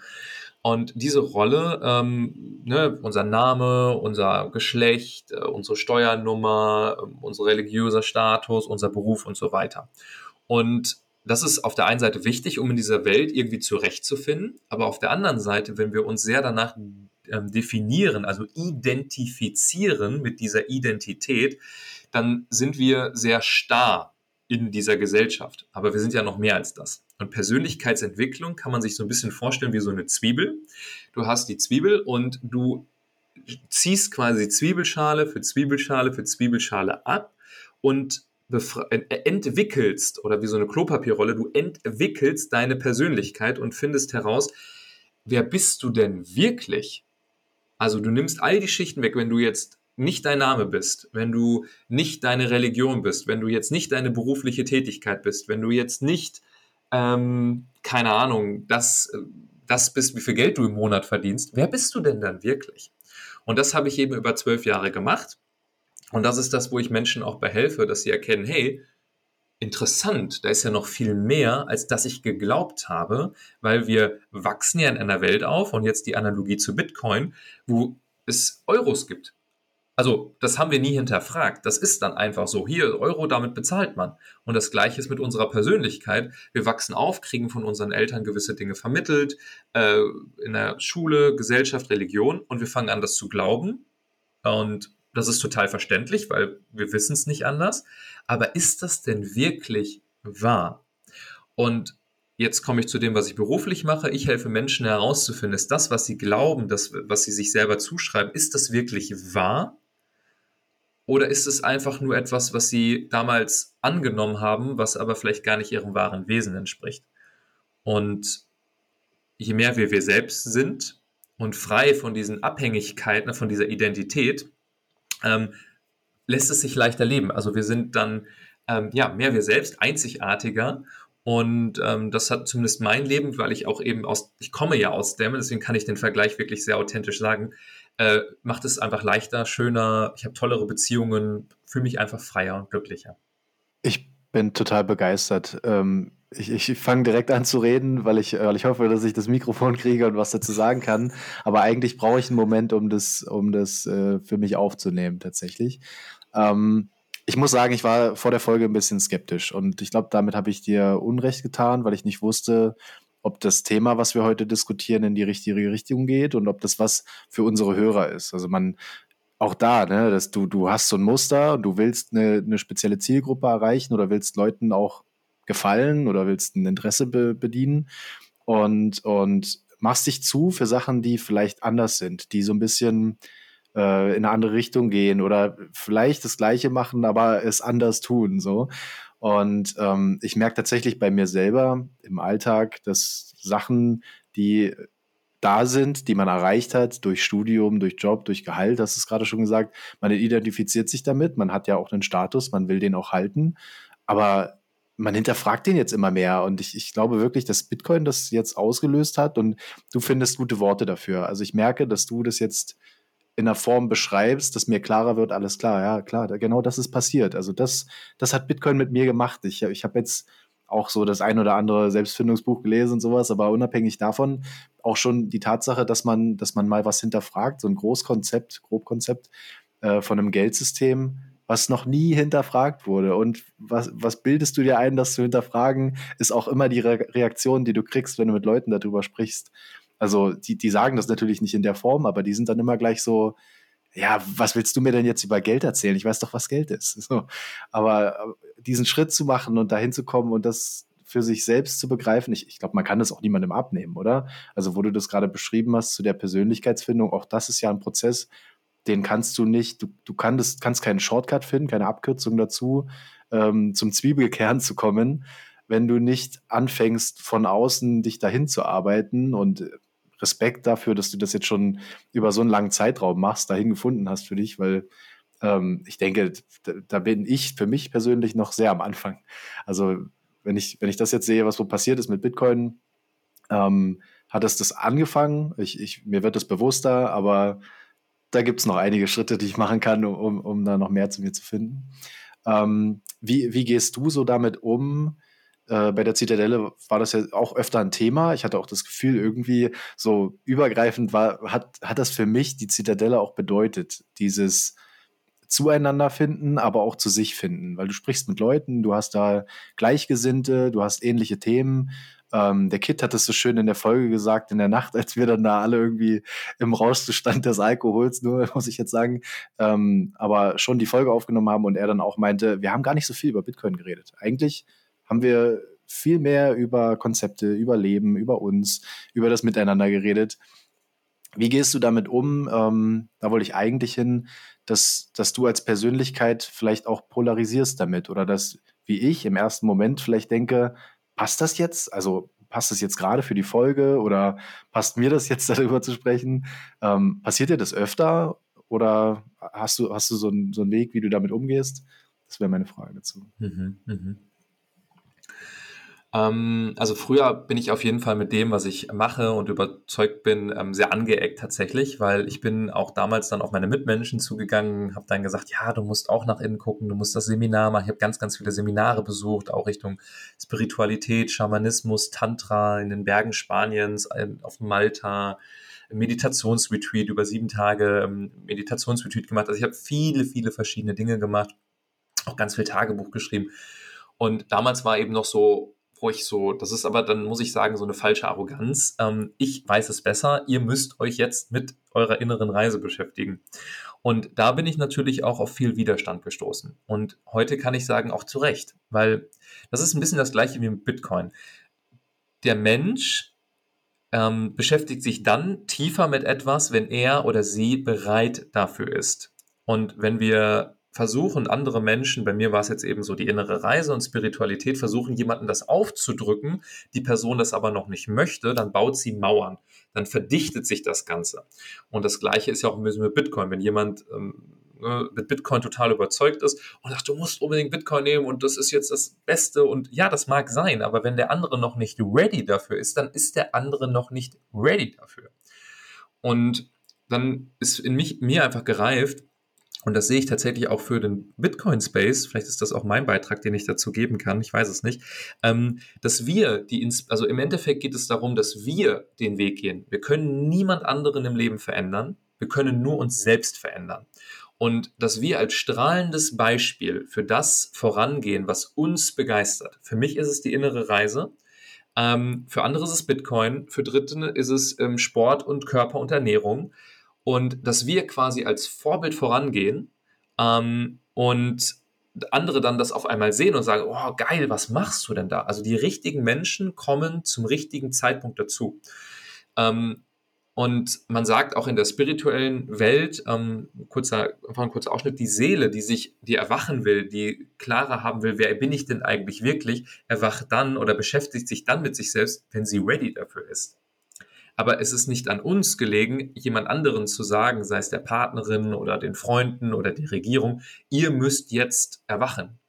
Und diese Rolle, ähm, ne, unser Name, unser Geschlecht, äh, unsere Steuernummer, äh, unser religiöser Status, unser Beruf und so weiter. Und das ist auf der einen Seite wichtig, um in dieser Welt irgendwie zurechtzufinden, aber auf der anderen Seite, wenn wir uns sehr danach ähm, definieren, also identifizieren mit dieser Identität, dann sind wir sehr starr in dieser Gesellschaft. Aber wir sind ja noch mehr als das. Und Persönlichkeitsentwicklung kann man sich so ein bisschen vorstellen wie so eine Zwiebel. Du hast die Zwiebel und du ziehst quasi Zwiebelschale für Zwiebelschale für Zwiebelschale ab und äh, entwickelst oder wie so eine Klopapierrolle, du entwickelst deine Persönlichkeit und findest heraus, wer bist du denn wirklich? Also du nimmst all die Schichten weg, wenn du jetzt nicht dein Name bist, wenn du nicht deine Religion bist, wenn du jetzt nicht deine berufliche Tätigkeit bist, wenn du jetzt nicht, ähm, keine Ahnung, das, das bist, wie viel Geld du im Monat verdienst, wer bist du denn dann wirklich? Und das habe ich eben über zwölf Jahre gemacht. Und das ist das, wo ich Menschen auch behelfe, dass sie erkennen, hey, interessant, da ist ja noch viel mehr, als dass ich geglaubt habe, weil wir wachsen ja in einer Welt auf und jetzt die Analogie zu Bitcoin, wo es Euros gibt. Also, das haben wir nie hinterfragt. Das ist dann einfach so. Hier, Euro, damit bezahlt man. Und das Gleiche ist mit unserer Persönlichkeit. Wir wachsen auf, kriegen von unseren Eltern gewisse Dinge vermittelt, äh, in der Schule, Gesellschaft, Religion, und wir fangen an, das zu glauben. Und das ist total verständlich, weil wir wissen es nicht anders. Aber ist das denn wirklich wahr? Und jetzt komme ich zu dem, was ich beruflich mache. Ich helfe Menschen herauszufinden, ist das, was sie glauben, das, was sie sich selber zuschreiben, ist das wirklich wahr? Oder ist es einfach nur etwas, was sie damals angenommen haben, was aber vielleicht gar nicht ihrem wahren Wesen entspricht? Und je mehr wir wir selbst sind und frei von diesen Abhängigkeiten, von dieser Identität, ähm, lässt es sich leichter leben. Also wir sind dann ähm, ja mehr wir selbst, einzigartiger. Und ähm, das hat zumindest mein Leben, weil ich auch eben aus, ich komme ja aus dem, deswegen kann ich den Vergleich wirklich sehr authentisch sagen, äh, macht es einfach leichter, schöner, ich habe tollere Beziehungen, fühle mich einfach freier und glücklicher. Ich bin total begeistert. Ähm, ich, ich fange direkt an zu reden, weil ich, weil ich hoffe, dass ich das Mikrofon kriege und was dazu sagen kann. Aber eigentlich brauche ich einen Moment, um das, um das äh, für mich aufzunehmen, tatsächlich. Ähm, ich muss sagen, ich war vor der Folge ein bisschen skeptisch und ich glaube, damit habe ich dir Unrecht getan, weil ich nicht wusste, ob das Thema, was wir heute diskutieren, in die richtige Richtung geht und ob das was für unsere Hörer ist. Also man, auch da, ne, dass du, du hast so ein Muster und du willst eine, eine spezielle Zielgruppe erreichen oder willst Leuten auch gefallen oder willst ein Interesse be bedienen und, und machst dich zu für Sachen, die vielleicht anders sind, die so ein bisschen äh, in eine andere Richtung gehen oder vielleicht das Gleiche machen, aber es anders tun, so. Und ähm, ich merke tatsächlich bei mir selber im Alltag, dass Sachen, die da sind, die man erreicht hat durch Studium, durch Job, durch Gehalt, das ist gerade schon gesagt, man identifiziert sich damit, man hat ja auch einen Status, man will den auch halten, aber man hinterfragt den jetzt immer mehr. Und ich, ich glaube wirklich, dass Bitcoin das jetzt ausgelöst hat. Und du findest gute Worte dafür. Also ich merke, dass du das jetzt in einer Form beschreibst, dass mir klarer wird, alles klar, ja, klar, genau das ist passiert. Also das, das hat Bitcoin mit mir gemacht. Ich, ich habe jetzt auch so das ein oder andere Selbstfindungsbuch gelesen und sowas, aber unabhängig davon auch schon die Tatsache, dass man, dass man mal was hinterfragt, so ein Großkonzept, Grobkonzept äh, von einem Geldsystem, was noch nie hinterfragt wurde. Und was, was bildest du dir ein, das zu hinterfragen, ist auch immer die Re Reaktion, die du kriegst, wenn du mit Leuten darüber sprichst. Also die, die sagen das natürlich nicht in der Form, aber die sind dann immer gleich so, ja, was willst du mir denn jetzt über Geld erzählen? Ich weiß doch, was Geld ist. So. Aber diesen Schritt zu machen und dahin zu kommen und das für sich selbst zu begreifen, ich, ich glaube, man kann das auch niemandem abnehmen, oder? Also, wo du das gerade beschrieben hast zu der Persönlichkeitsfindung, auch das ist ja ein Prozess, den kannst du nicht, du, du kannst, kannst keinen Shortcut finden, keine Abkürzung dazu, ähm, zum Zwiebelkern zu kommen, wenn du nicht anfängst, von außen dich dahin zu arbeiten und Respekt dafür, dass du das jetzt schon über so einen langen Zeitraum machst, dahin gefunden hast für dich, weil ähm, ich denke, da, bin ich für mich persönlich noch sehr am Anfang. Also wenn ich, wenn ich das jetzt sehe, was so passiert ist mit Bitcoin, ähm, hat es das angefangen. Ich, ich, mir wird das bewusster, aber da gibt es noch einige Schritte, die ich machen kann, um, um da noch mehr zu mir zu finden. Ähm, wie, wie gehst du so damit um? Äh, bei der Zitadelle war das ja auch öfter ein Thema. Ich hatte auch das Gefühl, irgendwie so übergreifend war, hat, hat das für mich die Zitadelle auch bedeutet, dieses zueinander finden, aber auch zu sich finden, weil du sprichst mit Leuten, du hast da Gleichgesinnte, du hast ähnliche Themen. Ähm, der Kid hat es so schön in der Folge gesagt, in der Nacht, als wir dann da alle irgendwie im Rauschzustand des Alkohols, nur muss ich jetzt sagen, ähm, aber schon die Folge aufgenommen haben und er dann auch meinte, wir haben gar nicht so viel über Bitcoin geredet. Eigentlich haben wir viel mehr über Konzepte, über Leben, über uns, über das Miteinander geredet. Wie gehst du damit um? Ähm, da wollte ich eigentlich hin, dass, dass du als Persönlichkeit vielleicht auch polarisierst damit oder dass, wie ich im ersten Moment vielleicht denke, passt das jetzt? Also passt das jetzt gerade für die Folge oder passt mir das jetzt darüber zu sprechen? Ähm, passiert dir das öfter oder hast du, hast du so, einen, so einen Weg, wie du damit umgehst? Das wäre meine Frage dazu. Mhm, mh. Ähm, also früher bin ich auf jeden Fall mit dem, was ich mache und überzeugt bin, ähm, sehr angeeckt tatsächlich, weil ich bin auch damals dann auf meine Mitmenschen zugegangen, habe dann gesagt, ja, du musst auch nach innen gucken, du musst das Seminar machen. Ich habe ganz, ganz viele Seminare besucht, auch Richtung Spiritualität, Schamanismus, Tantra in den Bergen Spaniens, auf Malta. Meditationsretreat über sieben Tage ähm, Meditationsretreat gemacht. Also ich habe viele, viele verschiedene Dinge gemacht, auch ganz viel Tagebuch geschrieben. Und damals war eben noch so wo ich so, das ist aber dann, muss ich sagen, so eine falsche Arroganz. Ähm, ich weiß es besser, ihr müsst euch jetzt mit eurer inneren Reise beschäftigen. Und da bin ich natürlich auch auf viel Widerstand gestoßen. Und heute kann ich sagen, auch zu Recht, weil das ist ein bisschen das gleiche wie mit Bitcoin. Der Mensch ähm, beschäftigt sich dann tiefer mit etwas, wenn er oder sie bereit dafür ist. Und wenn wir versuchen andere Menschen, bei mir war es jetzt eben so die innere Reise und Spiritualität, versuchen jemanden das aufzudrücken, die Person das aber noch nicht möchte, dann baut sie Mauern, dann verdichtet sich das Ganze. Und das Gleiche ist ja auch ein bisschen mit Bitcoin. Wenn jemand ähm, ne, mit Bitcoin total überzeugt ist und sagt, du musst unbedingt Bitcoin nehmen und das ist jetzt das Beste und ja, das mag sein, aber wenn der andere noch nicht ready dafür ist, dann ist der andere noch nicht ready dafür. Und dann ist in mich, mir einfach gereift, und das sehe ich tatsächlich auch für den Bitcoin-Space, vielleicht ist das auch mein Beitrag, den ich dazu geben kann, ich weiß es nicht, ähm, dass wir die, also im Endeffekt geht es darum, dass wir den Weg gehen. Wir können niemand anderen im Leben verändern, wir können nur uns selbst verändern. Und dass wir als strahlendes Beispiel für das vorangehen, was uns begeistert. Für mich ist es die innere Reise, ähm, für andere ist es Bitcoin, für Dritte ist es ähm, Sport und Körper und Ernährung und dass wir quasi als Vorbild vorangehen ähm, und andere dann das auf einmal sehen und sagen, oh geil, was machst du denn da? Also die richtigen Menschen kommen zum richtigen Zeitpunkt dazu. Ähm, und man sagt auch in der spirituellen Welt, ähm, kurzer, einfach ein kurzer Ausschnitt, die Seele, die sich, die erwachen will, die klarer haben will, wer bin ich denn eigentlich wirklich, erwacht dann oder beschäftigt sich dann mit sich selbst, wenn sie ready dafür ist. Aber es ist nicht an uns gelegen, jemand anderen zu sagen, sei es der Partnerin oder den Freunden oder die Regierung, ihr müsst jetzt erwachen.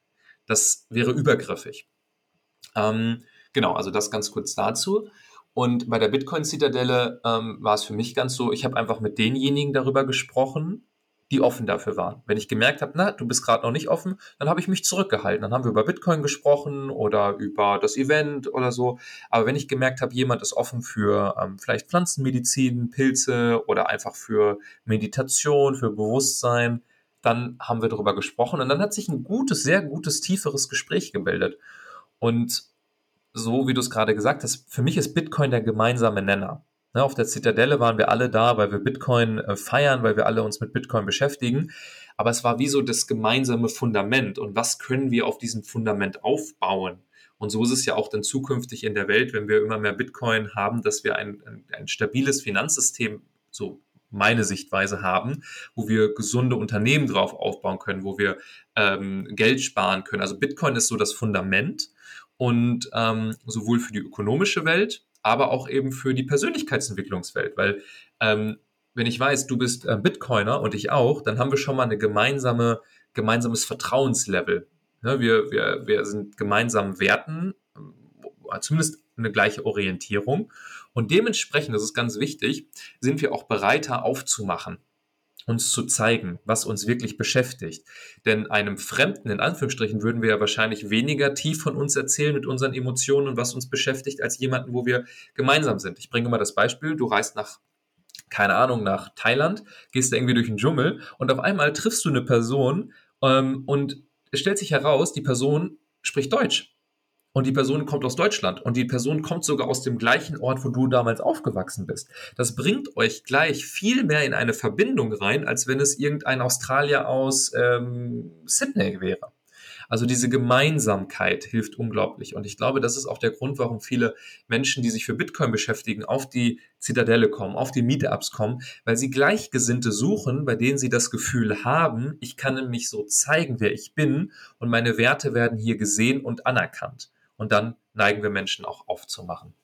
Das wäre übergriffig. Ähm, genau, also das ganz kurz dazu. Und bei der Bitcoin-Zitadelle ähm, war es für mich ganz so, ich habe einfach mit denjenigen darüber gesprochen, die offen dafür waren. Wenn ich gemerkt habe, na, du bist gerade noch nicht offen, dann habe ich mich zurückgehalten. Dann haben wir über Bitcoin gesprochen oder über das Event oder so. Aber wenn ich gemerkt habe, jemand ist offen für ähm, vielleicht Pflanzenmedizin, Pilze oder einfach für Meditation, für Bewusstsein, dann haben wir darüber gesprochen und dann hat sich ein gutes, sehr gutes, tieferes Gespräch gebildet. Und so wie du es gerade gesagt hast, für mich ist Bitcoin der gemeinsame Nenner. Ne, auf der Zitadelle waren wir alle da, weil wir Bitcoin äh, feiern, weil wir alle uns mit Bitcoin beschäftigen. Aber es war wie so das gemeinsame Fundament. Und was können wir auf diesem Fundament aufbauen? Und so ist es ja auch dann zukünftig in der Welt, wenn wir immer mehr Bitcoin haben, dass wir ein, ein, ein stabiles Finanzsystem, so meine Sichtweise haben, wo wir gesunde Unternehmen drauf aufbauen können, wo wir ähm, Geld sparen können. Also Bitcoin ist so das Fundament und ähm, sowohl für die ökonomische Welt, aber auch eben für die Persönlichkeitsentwicklungswelt, weil ähm, wenn ich weiß, du bist äh, Bitcoiner und ich auch, dann haben wir schon mal eine gemeinsame, gemeinsames Vertrauenslevel. Ne, wir, wir, wir sind gemeinsam Werten, äh, zumindest eine gleiche Orientierung. Und dementsprechend, das ist ganz wichtig, sind wir auch bereiter aufzumachen uns zu zeigen, was uns wirklich beschäftigt. Denn einem Fremden, in Anführungsstrichen, würden wir ja wahrscheinlich weniger tief von uns erzählen mit unseren Emotionen und was uns beschäftigt, als jemanden, wo wir gemeinsam sind. Ich bringe mal das Beispiel, du reist nach, keine Ahnung, nach Thailand, gehst da irgendwie durch den Dschungel und auf einmal triffst du eine Person ähm, und es stellt sich heraus, die Person spricht Deutsch und die Person kommt aus Deutschland und die Person kommt sogar aus dem gleichen Ort, wo du damals aufgewachsen bist. Das bringt euch gleich viel mehr in eine Verbindung rein, als wenn es irgendein Australier aus ähm, Sydney wäre. Also diese Gemeinsamkeit hilft unglaublich. Und ich glaube, das ist auch der Grund, warum viele Menschen, die sich für Bitcoin beschäftigen, auf die Zitadelle kommen, auf die Meetups kommen, weil sie Gleichgesinnte suchen, bei denen sie das Gefühl haben, ich kann nämlich so zeigen, wer ich bin und meine Werte werden hier gesehen und anerkannt und dann neigen wir Menschen auch aufzumachen.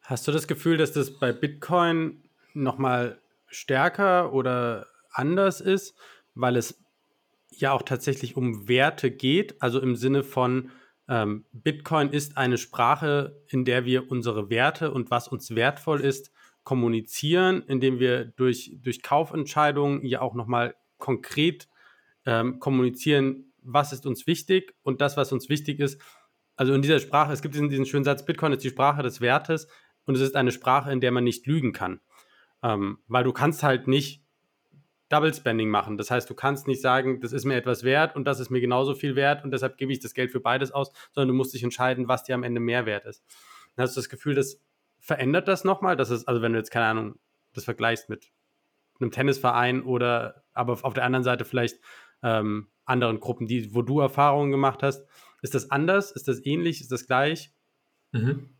Hast du das Gefühl, dass das bei Bitcoin nochmal stärker oder anders ist, weil es ja auch tatsächlich um Werte geht, also im Sinne von ähm, Bitcoin ist eine Sprache, in der wir unsere Werte und was uns wertvoll ist, kommunizieren, indem wir durch, durch Kaufentscheidungen ja auch nochmal konkret ähm, kommunizieren, was ist uns wichtig und das, was uns wichtig ist. Also in dieser Sprache, es gibt diesen, diesen schönen Satz, Bitcoin ist die Sprache des Wertes und es ist eine Sprache, in der man nicht lügen kann. Ähm, weil du kannst halt nicht Double Spending machen. Das heißt, du kannst nicht sagen, das ist mir etwas wert und das ist mir genauso viel wert und deshalb gebe ich das Geld für beides aus, sondern du musst dich entscheiden, was dir am Ende mehr wert ist. Dann hast du das Gefühl, das verändert das nochmal? Das ist, also wenn du jetzt, keine Ahnung, das vergleichst mit einem Tennisverein oder aber auf der anderen Seite vielleicht ähm, anderen Gruppen, die, wo du Erfahrungen gemacht hast. Ist das anders? Ist das ähnlich? Ist das gleich? Mhm.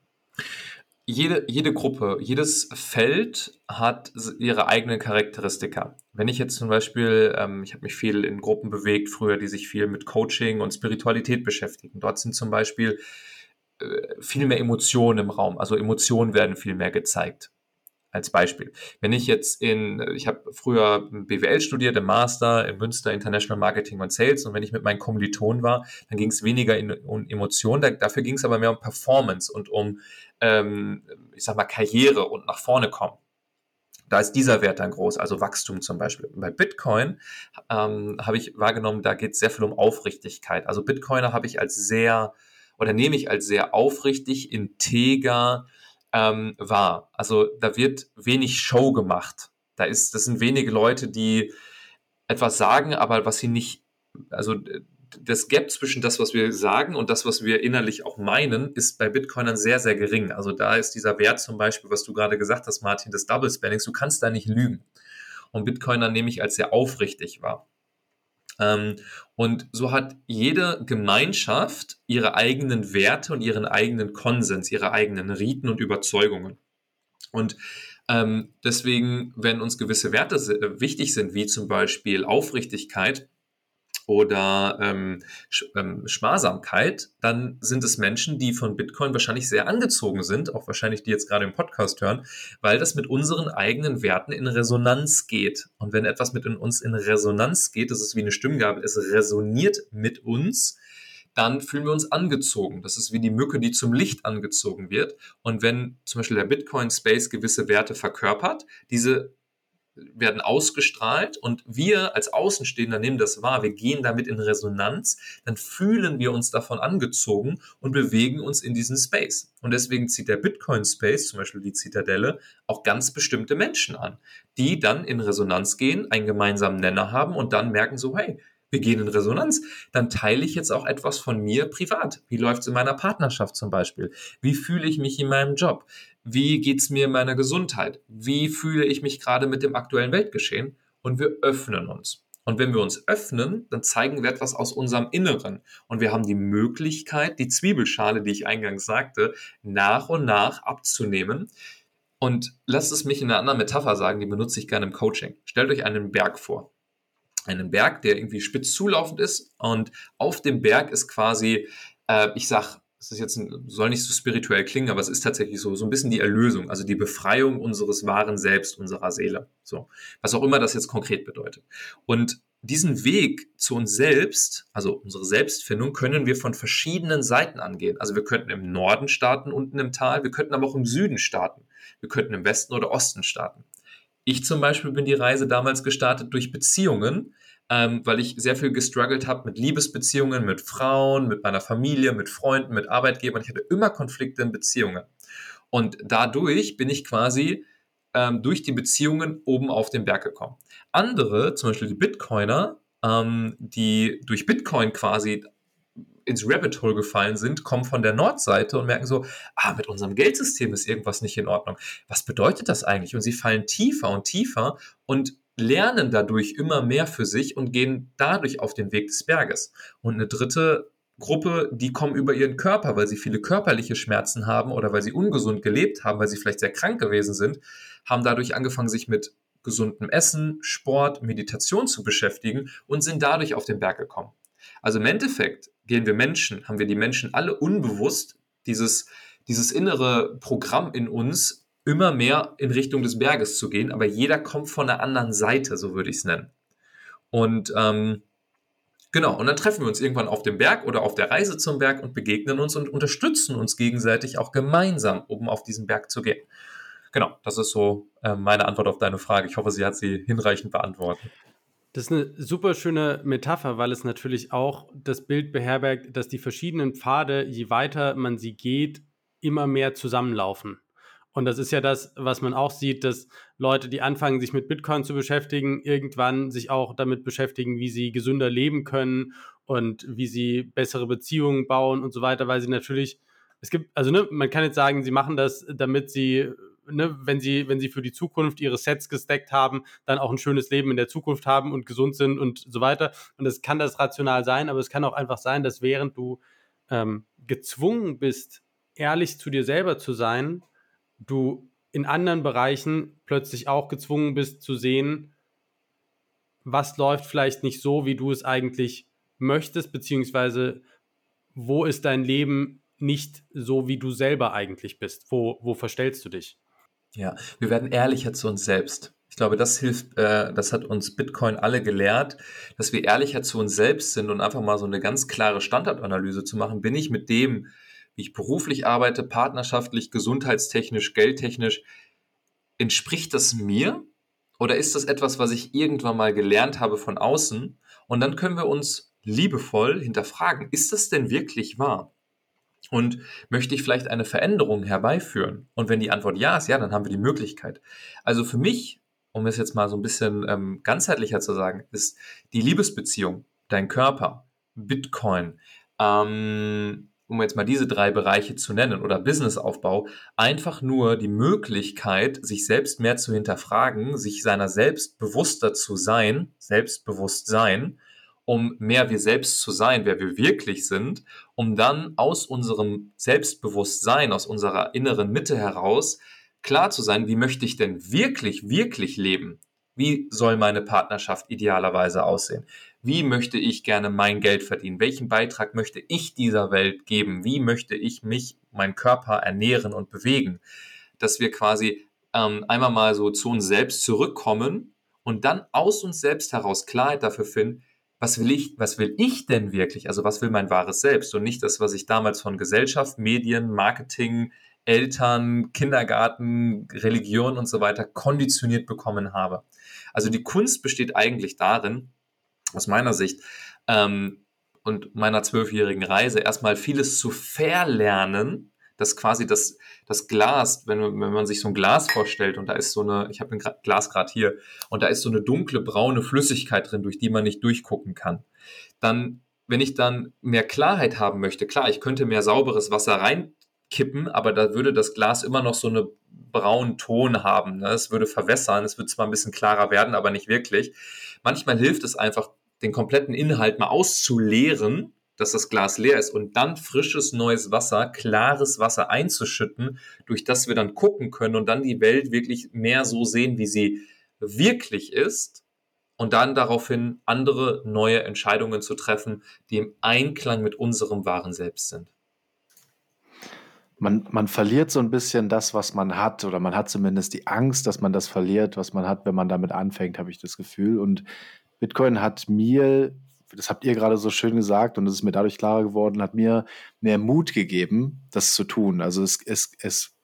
Jede, jede Gruppe, jedes Feld hat ihre eigenen Charakteristika. Wenn ich jetzt zum Beispiel, ähm, ich habe mich viel in Gruppen bewegt früher, die sich viel mit Coaching und Spiritualität beschäftigen. Dort sind zum Beispiel äh, viel mehr Emotionen im Raum. Also Emotionen werden viel mehr gezeigt als Beispiel. Wenn ich jetzt in, ich habe früher BWL studiert, im Master in Münster International Marketing und Sales und wenn ich mit meinen Kommilitonen war, dann ging es weniger in, um Emotionen, da, dafür ging es aber mehr um Performance und um, ähm, ich sag mal, Karriere und nach vorne kommen. Da ist dieser Wert dann groß, also Wachstum zum Beispiel. Bei Bitcoin ähm, habe ich wahrgenommen, da geht es sehr viel um Aufrichtigkeit. Also Bitcoiner habe ich als sehr, oder nehme ich als sehr aufrichtig, integer, ähm, war. Also da wird wenig Show gemacht. Da ist, das sind wenige Leute, die etwas sagen, aber was sie nicht, also das Gap zwischen das, was wir sagen und das, was wir innerlich auch meinen, ist bei Bitcoinern sehr, sehr gering. Also da ist dieser Wert zum Beispiel, was du gerade gesagt hast, Martin, des Double Spendings, du kannst da nicht lügen. Und Bitcoiner nehme ich als sehr aufrichtig wahr. Ähm, und so hat jede Gemeinschaft ihre eigenen Werte und ihren eigenen Konsens, ihre eigenen Riten und Überzeugungen. Und ähm, deswegen, wenn uns gewisse Werte wichtig sind, wie zum Beispiel Aufrichtigkeit, oder ähm, ähm, Sparsamkeit, dann sind es Menschen, die von Bitcoin wahrscheinlich sehr angezogen sind, auch wahrscheinlich die jetzt gerade im Podcast hören, weil das mit unseren eigenen Werten in Resonanz geht. Und wenn etwas mit in uns in Resonanz geht, das ist wie eine Stimmgabel, es resoniert mit uns, dann fühlen wir uns angezogen. Das ist wie die Mücke, die zum Licht angezogen wird. Und wenn zum Beispiel der Bitcoin-Space gewisse Werte verkörpert, diese werden ausgestrahlt und wir als Außenstehender nehmen das wahr, wir gehen damit in Resonanz, dann fühlen wir uns davon angezogen und bewegen uns in diesen Space. Und deswegen zieht der Bitcoin-Space, zum Beispiel die Zitadelle, auch ganz bestimmte Menschen an, die dann in Resonanz gehen, einen gemeinsamen Nenner haben und dann merken so, hey, wir gehen in Resonanz, dann teile ich jetzt auch etwas von mir privat. Wie läuft es in meiner Partnerschaft zum Beispiel? Wie fühle ich mich in meinem Job? Wie geht es mir in meiner Gesundheit? Wie fühle ich mich gerade mit dem aktuellen Weltgeschehen? Und wir öffnen uns. Und wenn wir uns öffnen, dann zeigen wir etwas aus unserem Inneren. Und wir haben die Möglichkeit, die Zwiebelschale, die ich eingangs sagte, nach und nach abzunehmen. Und lasst es mich in einer anderen Metapher sagen, die benutze ich gerne im Coaching. Stellt euch einen Berg vor einen Berg, der irgendwie spitz zulaufend ist und auf dem Berg ist quasi, äh, ich sag, es ist jetzt ein, soll nicht so spirituell klingen, aber es ist tatsächlich so, so ein bisschen die Erlösung, also die Befreiung unseres wahren Selbst, unserer Seele. So. Was auch immer das jetzt konkret bedeutet. Und diesen Weg zu uns selbst, also unsere Selbstfindung, können wir von verschiedenen Seiten angehen. Also wir könnten im Norden starten, unten im Tal, wir könnten aber auch im Süden starten. Wir könnten im Westen oder Osten starten. Ich zum Beispiel bin die Reise damals gestartet durch Beziehungen, ähm, weil ich sehr viel gestruggelt habe mit Liebesbeziehungen, mit Frauen, mit meiner Familie, mit Freunden, mit Arbeitgebern. Ich hatte immer Konflikte in Beziehungen. Und dadurch bin ich quasi ähm, durch die Beziehungen oben auf den Berg gekommen. Andere, zum Beispiel die Bitcoiner, ähm, die durch Bitcoin quasi ins Rabbit Hole gefallen sind, kommen von der Nordseite und merken so, ah, mit unserem Geldsystem ist irgendwas nicht in Ordnung. Was bedeutet das eigentlich? Und sie fallen tiefer und tiefer und lernen dadurch immer mehr für sich und gehen dadurch auf den Weg des Berges. Und eine dritte Gruppe, die kommen über ihren Körper, weil sie viele körperliche Schmerzen haben oder weil sie ungesund gelebt haben, weil sie vielleicht sehr krank gewesen sind, haben dadurch angefangen, sich mit gesundem Essen, Sport, Meditation zu beschäftigen und sind dadurch auf den Berg gekommen. Also im Endeffekt gehen wir Menschen, haben wir die Menschen alle unbewusst dieses, dieses innere Programm in uns, immer mehr in Richtung des Berges zu gehen, aber jeder kommt von der anderen Seite, so würde ich es nennen. Und ähm, genau, und dann treffen wir uns irgendwann auf dem Berg oder auf der Reise zum Berg und begegnen uns und unterstützen uns gegenseitig auch gemeinsam, um auf diesen Berg zu gehen. Genau, das ist so äh, meine Antwort auf deine Frage. Ich hoffe, sie hat sie hinreichend beantwortet. Das ist eine super schöne Metapher, weil es natürlich auch das Bild beherbergt, dass die verschiedenen Pfade, je weiter man sie geht, immer mehr zusammenlaufen. Und das ist ja das, was man auch sieht, dass Leute, die anfangen, sich mit Bitcoin zu beschäftigen, irgendwann sich auch damit beschäftigen, wie sie gesünder leben können und wie sie bessere Beziehungen bauen und so weiter, weil sie natürlich, es gibt, also ne, man kann jetzt sagen, sie machen das, damit sie ne, wenn sie, wenn sie für die Zukunft ihre Sets gesteckt haben, dann auch ein schönes Leben in der Zukunft haben und gesund sind und so weiter. Und es kann das rational sein, aber es kann auch einfach sein, dass während du ähm, gezwungen bist, ehrlich zu dir selber zu sein, du in anderen Bereichen plötzlich auch gezwungen bist zu sehen, was läuft vielleicht nicht so, wie du es eigentlich möchtest, beziehungsweise wo ist dein Leben nicht so, wie du selber eigentlich bist? Wo, wo verstellst du dich? Ja, wir werden ehrlicher zu uns selbst. Ich glaube, das hilft, äh, das hat uns Bitcoin alle gelehrt, dass wir ehrlicher zu uns selbst sind und einfach mal so eine ganz klare Standardanalyse zu machen. Bin ich mit dem, wie ich beruflich arbeite, partnerschaftlich, gesundheitstechnisch, geldtechnisch, entspricht das mir? Oder ist das etwas, was ich irgendwann mal gelernt habe von außen? Und dann können wir uns liebevoll hinterfragen, ist das denn wirklich wahr? Und möchte ich vielleicht eine Veränderung herbeiführen? Und wenn die Antwort ja ist, ja, dann haben wir die Möglichkeit. Also für mich, um es jetzt mal so ein bisschen ähm, ganzheitlicher zu sagen, ist die Liebesbeziehung, dein Körper, Bitcoin, ähm, um jetzt mal diese drei Bereiche zu nennen, oder Businessaufbau, einfach nur die Möglichkeit, sich selbst mehr zu hinterfragen, sich seiner selbst bewusster zu sein, selbstbewusst sein um mehr wir selbst zu sein, wer wir wirklich sind, um dann aus unserem Selbstbewusstsein, aus unserer inneren Mitte heraus klar zu sein, wie möchte ich denn wirklich, wirklich leben? Wie soll meine Partnerschaft idealerweise aussehen? Wie möchte ich gerne mein Geld verdienen? Welchen Beitrag möchte ich dieser Welt geben? Wie möchte ich mich, meinen Körper ernähren und bewegen? Dass wir quasi ähm, einmal mal so zu uns selbst zurückkommen und dann aus uns selbst heraus Klarheit dafür finden, was will ich, was will ich denn wirklich? Also was will mein wahres Selbst und nicht das, was ich damals von Gesellschaft, Medien, Marketing, Eltern, Kindergarten, Religion und so weiter konditioniert bekommen habe. Also die Kunst besteht eigentlich darin, aus meiner Sicht, ähm, und meiner zwölfjährigen Reise erstmal vieles zu verlernen, dass quasi das, das Glas, wenn, wenn man sich so ein Glas vorstellt und da ist so eine, ich habe ein Glas gerade hier, und da ist so eine dunkle braune Flüssigkeit drin, durch die man nicht durchgucken kann, dann, wenn ich dann mehr Klarheit haben möchte, klar, ich könnte mehr sauberes Wasser rein kippen, aber da würde das Glas immer noch so einen braunen Ton haben. Ne? Es würde verwässern, es wird zwar ein bisschen klarer werden, aber nicht wirklich. Manchmal hilft es einfach, den kompletten Inhalt mal auszuleeren, dass das Glas leer ist und dann frisches neues Wasser, klares Wasser einzuschütten, durch das wir dann gucken können und dann die Welt wirklich mehr so sehen, wie sie wirklich ist und dann daraufhin andere neue Entscheidungen zu treffen, die im Einklang mit unserem wahren Selbst sind man, man verliert so ein bisschen das, was man hat, oder man hat zumindest die Angst, dass man das verliert, was man hat, wenn man damit anfängt, habe ich das Gefühl. Und Bitcoin hat mir, das habt ihr gerade so schön gesagt, und es ist mir dadurch klarer geworden, hat mir mehr Mut gegeben, das zu tun. Also es, es, es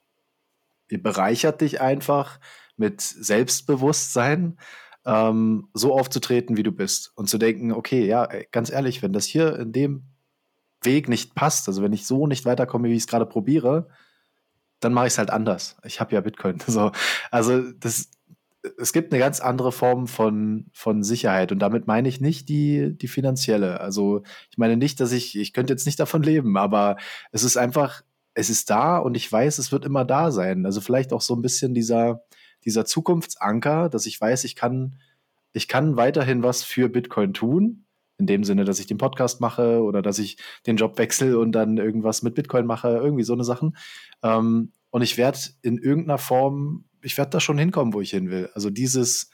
bereichert dich einfach mit Selbstbewusstsein, ähm, so aufzutreten, wie du bist. Und zu denken, okay, ja, ganz ehrlich, wenn das hier in dem Weg nicht passt, also wenn ich so nicht weiterkomme, wie ich es gerade probiere, dann mache ich es halt anders. Ich habe ja Bitcoin. So, also das, es gibt eine ganz andere Form von, von Sicherheit und damit meine ich nicht die, die finanzielle. Also ich meine nicht, dass ich, ich könnte jetzt nicht davon leben, aber es ist einfach, es ist da und ich weiß, es wird immer da sein. Also vielleicht auch so ein bisschen dieser, dieser Zukunftsanker, dass ich weiß, ich kann, ich kann weiterhin was für Bitcoin tun in dem Sinne, dass ich den Podcast mache oder dass ich den Job wechsle und dann irgendwas mit Bitcoin mache, irgendwie so eine Sachen. Ähm, und ich werde in irgendeiner Form, ich werde da schon hinkommen, wo ich hin will. Also dieses,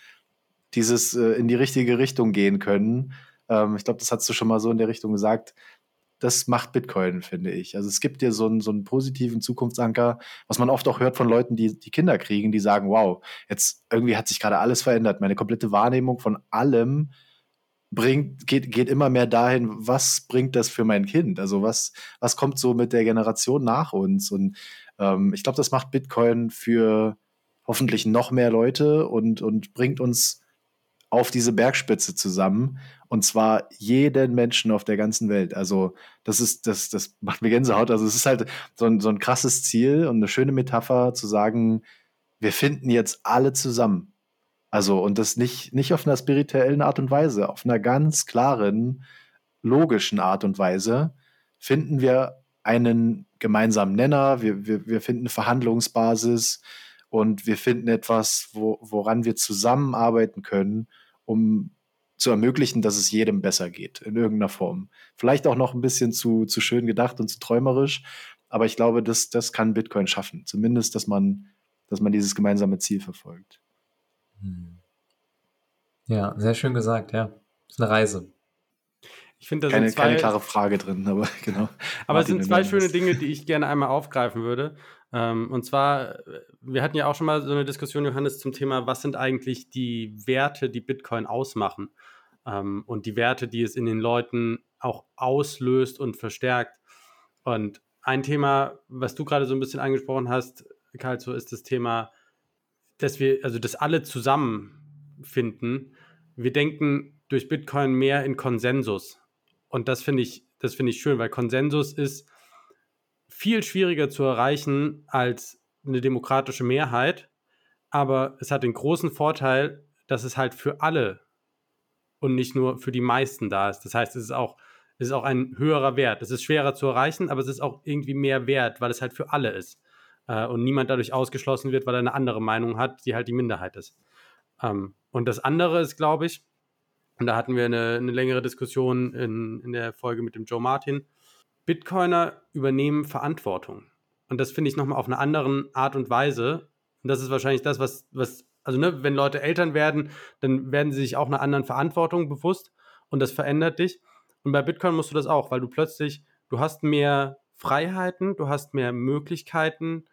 dieses äh, in die richtige Richtung gehen können. Ähm, ich glaube, das hast du schon mal so in der Richtung gesagt. Das macht Bitcoin, finde ich. Also es gibt dir so einen, so einen positiven Zukunftsanker, was man oft auch hört von Leuten, die, die Kinder kriegen, die sagen, wow, jetzt irgendwie hat sich gerade alles verändert. Meine komplette Wahrnehmung von allem bringt, geht, geht immer mehr dahin, was bringt das für mein Kind? Also was, was kommt so mit der Generation nach uns? Und ähm, ich glaube, das macht Bitcoin für hoffentlich noch mehr Leute und, und bringt uns auf diese Bergspitze zusammen. Und zwar jeden Menschen auf der ganzen Welt. Also, das ist, das, das macht mir Gänsehaut. Also, es ist halt so ein, so ein krasses Ziel und eine schöne Metapher zu sagen, wir finden jetzt alle zusammen. Also, und das nicht, nicht auf einer spirituellen Art und Weise, auf einer ganz klaren, logischen Art und Weise finden wir einen gemeinsamen Nenner, wir, wir, wir finden Verhandlungsbasis und wir finden etwas, wo, woran wir zusammenarbeiten können, um zu ermöglichen, dass es jedem besser geht, in irgendeiner Form. Vielleicht auch noch ein bisschen zu, zu schön gedacht und zu träumerisch, aber ich glaube, das, das kann Bitcoin schaffen. Zumindest, dass man, dass man dieses gemeinsame Ziel verfolgt. Hm. Ja, sehr schön gesagt, ja. Das ist eine Reise. Ich finde, da keine, sind zwei, keine klare Frage drin, aber genau. Aber es sind zwei schöne Dinge, die ich gerne einmal aufgreifen würde. Ähm, und zwar, wir hatten ja auch schon mal so eine Diskussion, Johannes, zum Thema, was sind eigentlich die Werte, die Bitcoin ausmachen? Ähm, und die Werte, die es in den Leuten auch auslöst und verstärkt. Und ein Thema, was du gerade so ein bisschen angesprochen hast, Karl, so ist das Thema dass wir, also dass alle zusammenfinden. Wir denken durch Bitcoin mehr in Konsensus. Und das finde ich, das finde ich schön, weil Konsensus ist viel schwieriger zu erreichen als eine demokratische Mehrheit. Aber es hat den großen Vorteil, dass es halt für alle und nicht nur für die meisten da ist. Das heißt, es ist auch, es ist auch ein höherer Wert. Es ist schwerer zu erreichen, aber es ist auch irgendwie mehr wert, weil es halt für alle ist äh, und niemand dadurch ausgeschlossen wird, weil er eine andere Meinung hat, die halt die Minderheit ist. Ähm, und das andere ist, glaube ich, und da hatten wir eine, eine längere Diskussion in, in der Folge mit dem Joe Martin, Bitcoiner übernehmen Verantwortung. Und das finde ich nochmal auf eine andere Art und Weise. Und das ist wahrscheinlich das, was, was also ne, wenn Leute Eltern werden, dann werden sie sich auch einer anderen Verantwortung bewusst und das verändert dich. Und bei Bitcoin musst du das auch, weil du plötzlich, du hast mehr Freiheiten, du hast mehr Möglichkeiten,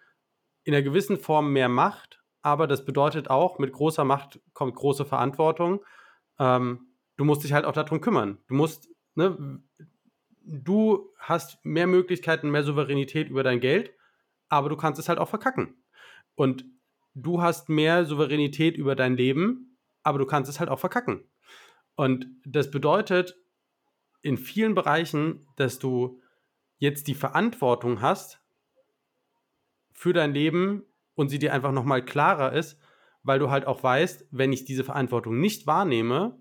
in einer gewissen Form mehr Macht, aber das bedeutet auch, mit großer Macht kommt große Verantwortung. Ähm, du musst dich halt auch darum kümmern. Du musst, ne, du hast mehr Möglichkeiten, mehr Souveränität über dein Geld, aber du kannst es halt auch verkacken. Und du hast mehr Souveränität über dein Leben, aber du kannst es halt auch verkacken. Und das bedeutet in vielen Bereichen, dass du jetzt die Verantwortung hast für dein Leben und sie dir einfach nochmal klarer ist, weil du halt auch weißt, wenn ich diese Verantwortung nicht wahrnehme,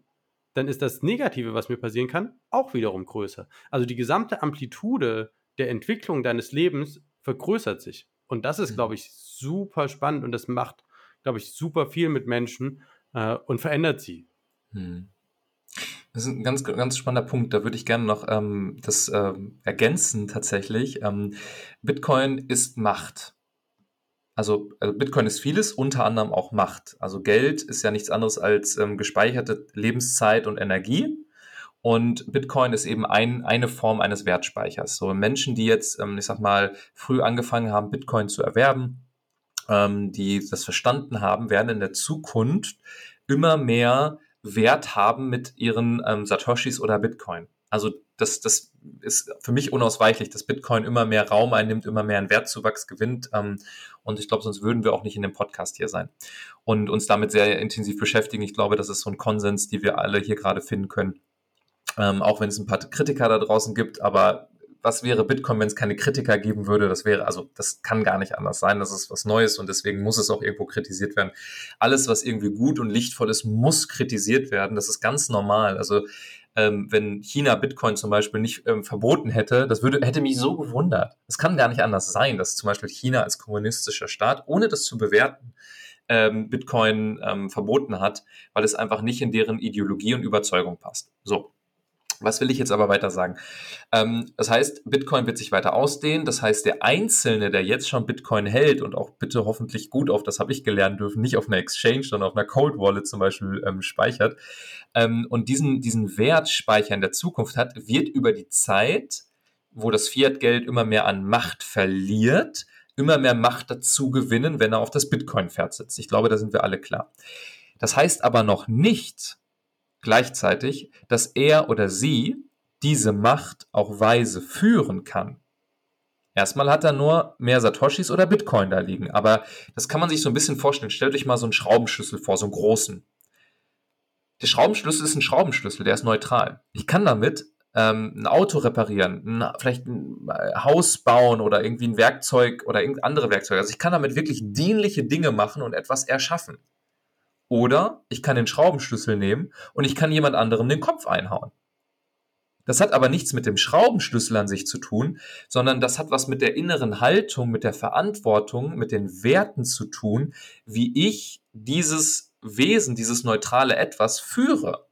dann ist das Negative, was mir passieren kann, auch wiederum größer. Also die gesamte Amplitude der Entwicklung deines Lebens vergrößert sich. Und das ist, mhm. glaube ich, super spannend und das macht, glaube ich, super viel mit Menschen äh, und verändert sie. Mhm. Das ist ein ganz, ganz spannender Punkt. Da würde ich gerne noch ähm, das ähm, ergänzen tatsächlich. Ähm, Bitcoin ist Macht. Also, also, Bitcoin ist vieles, unter anderem auch Macht. Also Geld ist ja nichts anderes als ähm, gespeicherte Lebenszeit und Energie. Und Bitcoin ist eben ein, eine Form eines Wertspeichers. So Menschen, die jetzt, ähm, ich sag mal, früh angefangen haben, Bitcoin zu erwerben, ähm, die das verstanden haben, werden in der Zukunft immer mehr Wert haben mit ihren ähm, Satoshis oder Bitcoin. Also das, das ist für mich unausweichlich, dass Bitcoin immer mehr Raum einnimmt, immer mehr einen Wertzuwachs gewinnt. Ähm, und ich glaube, sonst würden wir auch nicht in dem Podcast hier sein und uns damit sehr intensiv beschäftigen. Ich glaube, das ist so ein Konsens, die wir alle hier gerade finden können. Ähm, auch wenn es ein paar Kritiker da draußen gibt, aber was wäre Bitcoin, wenn es keine Kritiker geben würde? Das wäre, also das kann gar nicht anders sein. Das ist was Neues und deswegen muss es auch irgendwo kritisiert werden. Alles, was irgendwie gut und lichtvoll ist, muss kritisiert werden. Das ist ganz normal. Also ähm, wenn China Bitcoin zum Beispiel nicht ähm, verboten hätte, das würde, hätte mich so gewundert. Es kann gar nicht anders sein, dass zum Beispiel China als kommunistischer Staat, ohne das zu bewerten, ähm, Bitcoin ähm, verboten hat, weil es einfach nicht in deren Ideologie und Überzeugung passt. So, was will ich jetzt aber weiter sagen? Ähm, das heißt, Bitcoin wird sich weiter ausdehnen. Das heißt, der Einzelne, der jetzt schon Bitcoin hält und auch bitte hoffentlich gut auf, das habe ich gelernt dürfen, nicht auf einer Exchange, sondern auf einer Cold Wallet zum Beispiel ähm, speichert ähm, und diesen, diesen Wertspeicher in der Zukunft hat, wird über die Zeit, wo das Fiat-Geld immer mehr an Macht verliert, immer mehr Macht dazu gewinnen, wenn er auf das Bitcoin-Pferd sitzt. Ich glaube, da sind wir alle klar. Das heißt aber noch nicht, gleichzeitig, dass er oder sie diese Macht auch weise führen kann. Erstmal hat er nur mehr Satoshis oder Bitcoin da liegen, aber das kann man sich so ein bisschen vorstellen. Stellt euch mal so einen Schraubenschlüssel vor, so einen großen. Der Schraubenschlüssel ist ein Schraubenschlüssel, der ist neutral. Ich kann damit ähm, ein Auto reparieren, ein, vielleicht ein äh, Haus bauen oder irgendwie ein Werkzeug oder andere Werkzeuge. Also ich kann damit wirklich dienliche Dinge machen und etwas erschaffen. Oder ich kann den Schraubenschlüssel nehmen und ich kann jemand anderem den Kopf einhauen. Das hat aber nichts mit dem Schraubenschlüssel an sich zu tun, sondern das hat was mit der inneren Haltung, mit der Verantwortung, mit den Werten zu tun, wie ich dieses Wesen, dieses neutrale Etwas führe.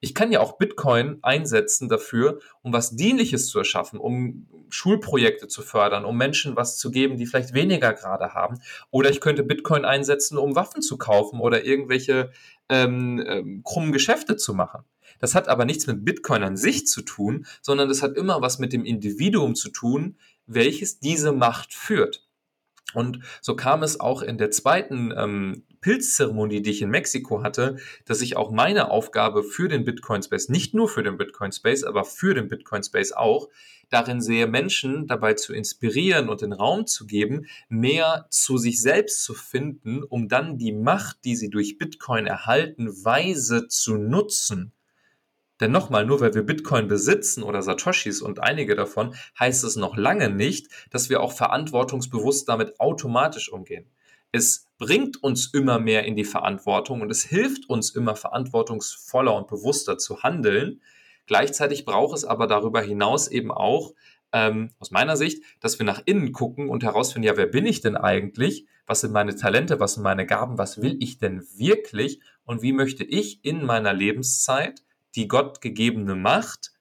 Ich kann ja auch Bitcoin einsetzen dafür, um was Dienliches zu erschaffen, um Schulprojekte zu fördern, um Menschen was zu geben, die vielleicht weniger gerade haben. Oder ich könnte Bitcoin einsetzen, um Waffen zu kaufen oder irgendwelche ähm, ähm, krummen Geschäfte zu machen. Das hat aber nichts mit Bitcoin an sich zu tun, sondern das hat immer was mit dem Individuum zu tun, welches diese Macht führt. Und so kam es auch in der zweiten ähm, Pilzzeremonie, die ich in Mexiko hatte, dass ich auch meine Aufgabe für den Bitcoin Space, nicht nur für den Bitcoin Space, aber für den Bitcoin Space auch, darin sehe, Menschen dabei zu inspirieren und den Raum zu geben, mehr zu sich selbst zu finden, um dann die Macht, die sie durch Bitcoin erhalten, weise zu nutzen. Denn nochmal, nur weil wir Bitcoin besitzen oder Satoshis und einige davon, heißt es noch lange nicht, dass wir auch verantwortungsbewusst damit automatisch umgehen. Es bringt uns immer mehr in die Verantwortung und es hilft uns immer verantwortungsvoller und bewusster zu handeln. Gleichzeitig braucht es aber darüber hinaus eben auch, ähm, aus meiner Sicht, dass wir nach innen gucken und herausfinden, ja, wer bin ich denn eigentlich? Was sind meine Talente? Was sind meine Gaben? Was will ich denn wirklich? Und wie möchte ich in meiner Lebenszeit die Gott gegebene Macht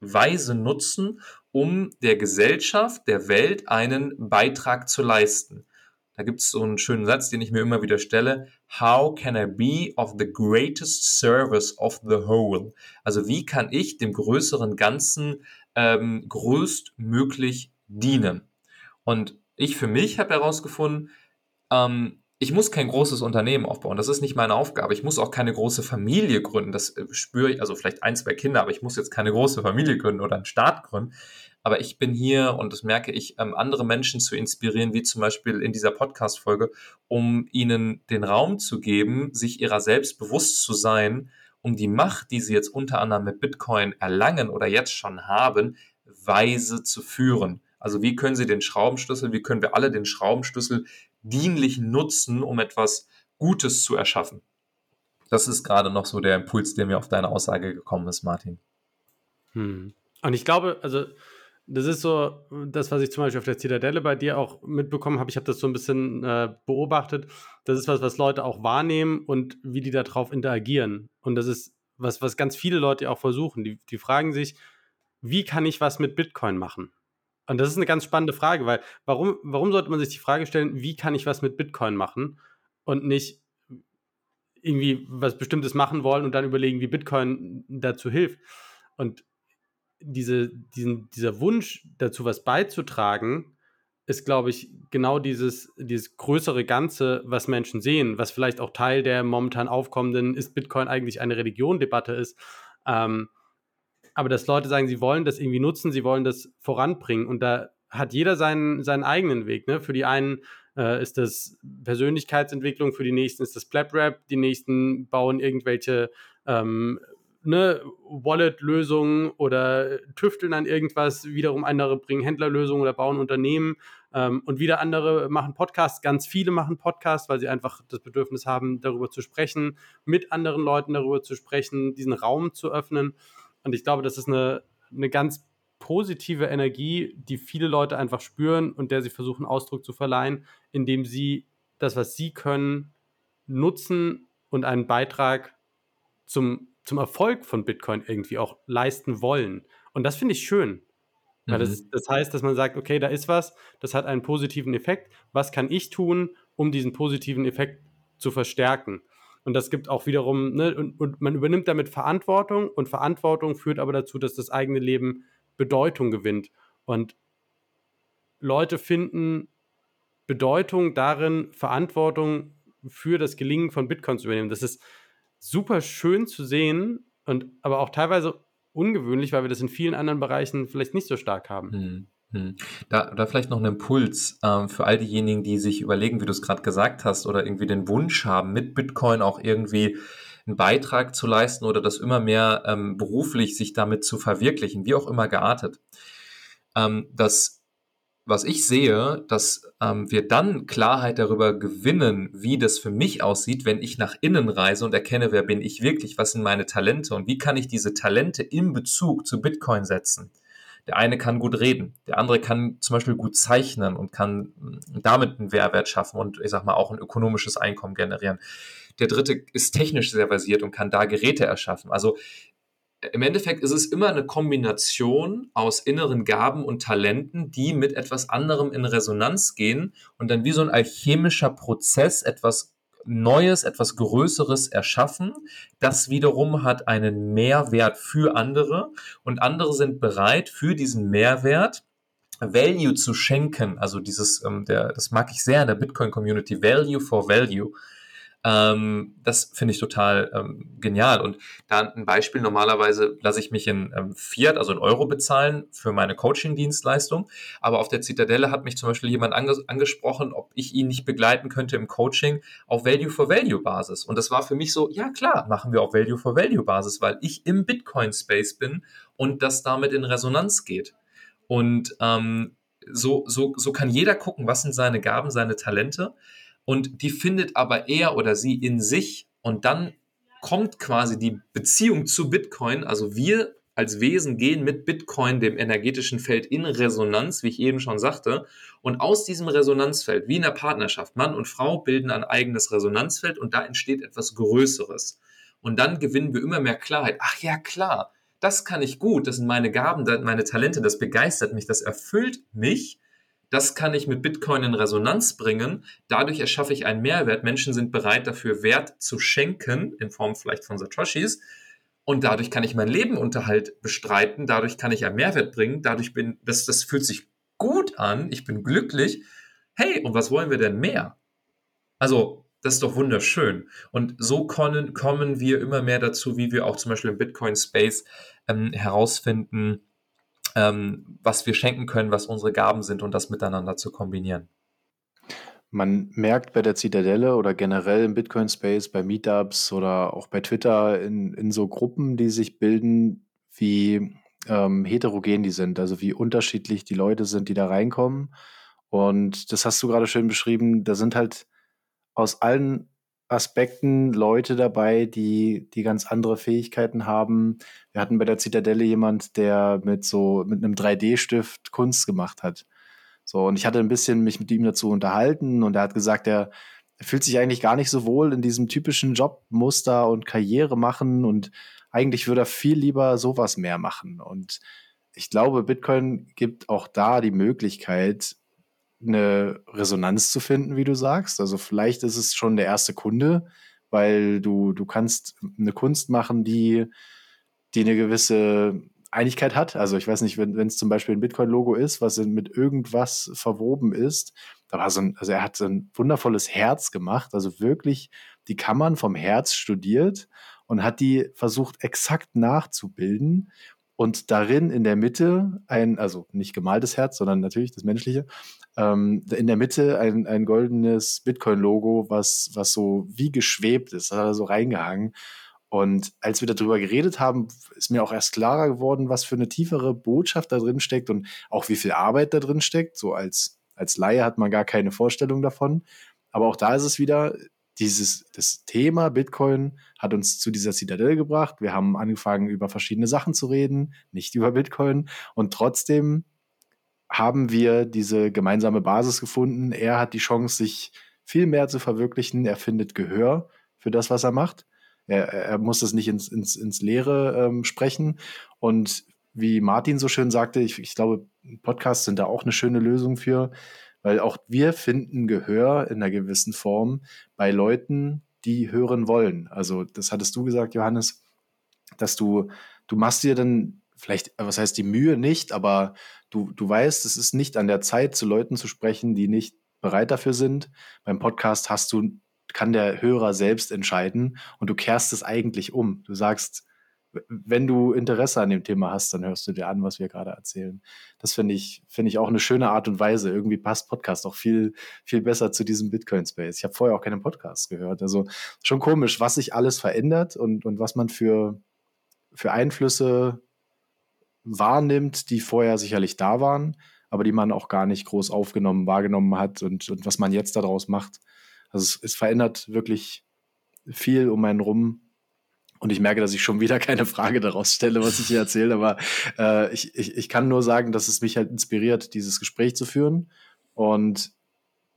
weise nutzen, um der Gesellschaft, der Welt einen Beitrag zu leisten? Da gibt es so einen schönen Satz, den ich mir immer wieder stelle. How can I be of the greatest service of the whole? Also wie kann ich dem größeren Ganzen ähm, größtmöglich dienen? Und ich für mich habe herausgefunden, ähm, ich muss kein großes Unternehmen aufbauen. Das ist nicht meine Aufgabe. Ich muss auch keine große Familie gründen. Das äh, spüre ich, also vielleicht ein, zwei Kinder, aber ich muss jetzt keine große Familie gründen oder einen Staat gründen. Aber ich bin hier und das merke ich, ähm, andere Menschen zu inspirieren, wie zum Beispiel in dieser Podcast-Folge, um ihnen den Raum zu geben, sich ihrer selbst bewusst zu sein, um die Macht, die sie jetzt unter anderem mit Bitcoin erlangen oder jetzt schon haben, weise zu führen. Also wie können Sie den Schraubenschlüssel, wie können wir alle den Schraubenschlüssel dienlich nutzen, um etwas Gutes zu erschaffen? Das ist gerade noch so der Impuls, der mir auf deine Aussage gekommen ist, Martin. Hm. Und ich glaube, also das ist so das, was ich zum Beispiel auf der Zitadelle bei dir auch mitbekommen habe. Ich habe das so ein bisschen äh, beobachtet. Das ist was, was Leute auch wahrnehmen und wie die darauf interagieren. Und das ist was, was ganz viele Leute auch versuchen. Die, die fragen sich, wie kann ich was mit Bitcoin machen? Und das ist eine ganz spannende Frage, weil warum, warum sollte man sich die Frage stellen, wie kann ich was mit Bitcoin machen und nicht irgendwie was Bestimmtes machen wollen und dann überlegen, wie Bitcoin dazu hilft. Und diese, diesen, dieser Wunsch dazu, was beizutragen, ist, glaube ich, genau dieses, dieses größere Ganze, was Menschen sehen, was vielleicht auch Teil der momentan aufkommenden Ist Bitcoin eigentlich eine Religion-Debatte ist. Ähm, aber dass Leute sagen, sie wollen das irgendwie nutzen, sie wollen das voranbringen und da hat jeder seinen, seinen eigenen Weg. Ne? Für die einen äh, ist das Persönlichkeitsentwicklung, für die nächsten ist das Plap-Rap, die nächsten bauen irgendwelche ähm, ne, Wallet-Lösungen oder tüfteln an irgendwas, wiederum andere bringen Händlerlösungen oder bauen Unternehmen ähm, und wieder andere machen Podcasts. Ganz viele machen Podcasts, weil sie einfach das Bedürfnis haben, darüber zu sprechen, mit anderen Leuten darüber zu sprechen, diesen Raum zu öffnen. Und ich glaube, das ist eine, eine ganz positive Energie, die viele Leute einfach spüren und der sie versuchen Ausdruck zu verleihen, indem sie das, was sie können, nutzen und einen Beitrag zum, zum Erfolg von Bitcoin irgendwie auch leisten wollen. Und das finde ich schön. Weil das, mhm. das heißt, dass man sagt, okay, da ist was, das hat einen positiven Effekt. Was kann ich tun, um diesen positiven Effekt zu verstärken? Und das gibt auch wiederum, ne, und, und man übernimmt damit Verantwortung und Verantwortung führt aber dazu, dass das eigene Leben Bedeutung gewinnt. Und Leute finden Bedeutung darin, Verantwortung für das Gelingen von Bitcoin zu übernehmen. Das ist super schön zu sehen und aber auch teilweise ungewöhnlich, weil wir das in vielen anderen Bereichen vielleicht nicht so stark haben. Hm. Hm. Da, da vielleicht noch ein Impuls ähm, für all diejenigen, die sich überlegen, wie du es gerade gesagt hast, oder irgendwie den Wunsch haben, mit Bitcoin auch irgendwie einen Beitrag zu leisten oder das immer mehr ähm, beruflich sich damit zu verwirklichen, wie auch immer geartet. Ähm, das, was ich sehe, dass ähm, wir dann Klarheit darüber gewinnen, wie das für mich aussieht, wenn ich nach innen reise und erkenne, wer bin ich wirklich, was sind meine Talente und wie kann ich diese Talente in Bezug zu Bitcoin setzen. Der eine kann gut reden, der andere kann zum Beispiel gut zeichnen und kann mm, damit einen Mehrwert schaffen und ich sag mal auch ein ökonomisches Einkommen generieren. Der dritte ist technisch sehr versiert und kann da Geräte erschaffen. Also im Endeffekt ist es immer eine Kombination aus inneren Gaben und Talenten, die mit etwas anderem in Resonanz gehen und dann wie so ein alchemischer Prozess etwas Neues, etwas Größeres erschaffen. Das wiederum hat einen Mehrwert für andere und andere sind bereit, für diesen Mehrwert Value zu schenken. Also dieses, ähm, der, das mag ich sehr in der Bitcoin-Community, Value for Value. Ähm, das finde ich total ähm, genial. Und da ein Beispiel, normalerweise lasse ich mich in ähm, Fiat, also in Euro bezahlen für meine Coaching-Dienstleistung. Aber auf der Zitadelle hat mich zum Beispiel jemand ange angesprochen, ob ich ihn nicht begleiten könnte im Coaching auf Value-for-Value-Basis. Und das war für mich so, ja klar, machen wir auf Value-for-Value-Basis, weil ich im Bitcoin-Space bin und das damit in Resonanz geht. Und ähm, so, so, so kann jeder gucken, was sind seine Gaben, seine Talente und die findet aber er oder sie in sich und dann kommt quasi die Beziehung zu Bitcoin, also wir als Wesen gehen mit Bitcoin, dem energetischen Feld, in Resonanz, wie ich eben schon sagte. Und aus diesem Resonanzfeld, wie in der Partnerschaft, Mann und Frau bilden ein eigenes Resonanzfeld und da entsteht etwas Größeres. Und dann gewinnen wir immer mehr Klarheit. Ach ja, klar, das kann ich gut, das sind meine Gaben, meine Talente, das begeistert mich, das erfüllt mich. Das kann ich mit Bitcoin in Resonanz bringen. Dadurch erschaffe ich einen Mehrwert. Menschen sind bereit dafür Wert zu schenken, in Form vielleicht von Satoshis. Und dadurch kann ich meinen Lebenunterhalt bestreiten. Dadurch kann ich einen Mehrwert bringen. Dadurch bin, das, das fühlt sich gut an. Ich bin glücklich. Hey, und was wollen wir denn mehr? Also, das ist doch wunderschön. Und so kommen, kommen wir immer mehr dazu, wie wir auch zum Beispiel im Bitcoin Space ähm, herausfinden, ähm, was wir schenken können, was unsere Gaben sind und das miteinander zu kombinieren. Man merkt bei der Zitadelle oder generell im Bitcoin-Space, bei Meetups oder auch bei Twitter in, in so Gruppen, die sich bilden, wie ähm, heterogen die sind, also wie unterschiedlich die Leute sind, die da reinkommen. Und das hast du gerade schön beschrieben, da sind halt aus allen Aspekten Leute dabei, die, die ganz andere Fähigkeiten haben. Wir hatten bei der Zitadelle jemand, der mit so mit einem 3D-Stift Kunst gemacht hat. So, und ich hatte ein bisschen mich mit ihm dazu unterhalten und er hat gesagt, er, er fühlt sich eigentlich gar nicht so wohl in diesem typischen Jobmuster und Karriere machen und eigentlich würde er viel lieber sowas mehr machen. Und ich glaube, Bitcoin gibt auch da die Möglichkeit, eine Resonanz zu finden, wie du sagst. Also vielleicht ist es schon der erste Kunde, weil du, du kannst eine Kunst machen, die, die eine gewisse Einigkeit hat. Also ich weiß nicht, wenn es zum Beispiel ein Bitcoin-Logo ist, was mit irgendwas verwoben ist, da war so ein, also er hat so ein wundervolles Herz gemacht, also wirklich die Kammern vom Herz studiert und hat die versucht exakt nachzubilden und darin in der Mitte ein, also nicht gemaltes Herz, sondern natürlich das menschliche, ähm, in der Mitte ein, ein goldenes Bitcoin-Logo, was, was so wie geschwebt ist, da hat er so reingehangen. Und als wir darüber geredet haben, ist mir auch erst klarer geworden, was für eine tiefere Botschaft da drin steckt und auch wie viel Arbeit da drin steckt. So als, als Laie hat man gar keine Vorstellung davon. Aber auch da ist es wieder, dieses, das Thema Bitcoin hat uns zu dieser Zitadelle gebracht. Wir haben angefangen, über verschiedene Sachen zu reden, nicht über Bitcoin. Und trotzdem haben wir diese gemeinsame Basis gefunden. Er hat die Chance, sich viel mehr zu verwirklichen. Er findet Gehör für das, was er macht. Er, er muss das nicht ins, ins, ins Leere ähm, sprechen. Und wie Martin so schön sagte, ich, ich glaube, Podcasts sind da auch eine schöne Lösung für, weil auch wir finden Gehör in einer gewissen Form bei Leuten, die hören wollen. Also, das hattest du gesagt, Johannes, dass du, du machst dir dann vielleicht, was heißt die Mühe nicht, aber du, du weißt, es ist nicht an der Zeit, zu Leuten zu sprechen, die nicht bereit dafür sind. Beim Podcast hast du, kann der Hörer selbst entscheiden und du kehrst es eigentlich um. Du sagst, wenn du Interesse an dem Thema hast, dann hörst du dir an, was wir gerade erzählen. Das finde ich, finde ich auch eine schöne Art und Weise. Irgendwie passt Podcast auch viel, viel besser zu diesem Bitcoin-Space. Ich habe vorher auch keinen Podcast gehört. Also schon komisch, was sich alles verändert und, und was man für, für Einflüsse wahrnimmt, die vorher sicherlich da waren, aber die man auch gar nicht groß aufgenommen, wahrgenommen hat und, und was man jetzt daraus macht. Also es, es verändert wirklich viel um einen rum. Und ich merke, dass ich schon wieder keine Frage daraus stelle, was ich hier erzähle, aber äh, ich, ich, ich kann nur sagen, dass es mich halt inspiriert, dieses Gespräch zu führen und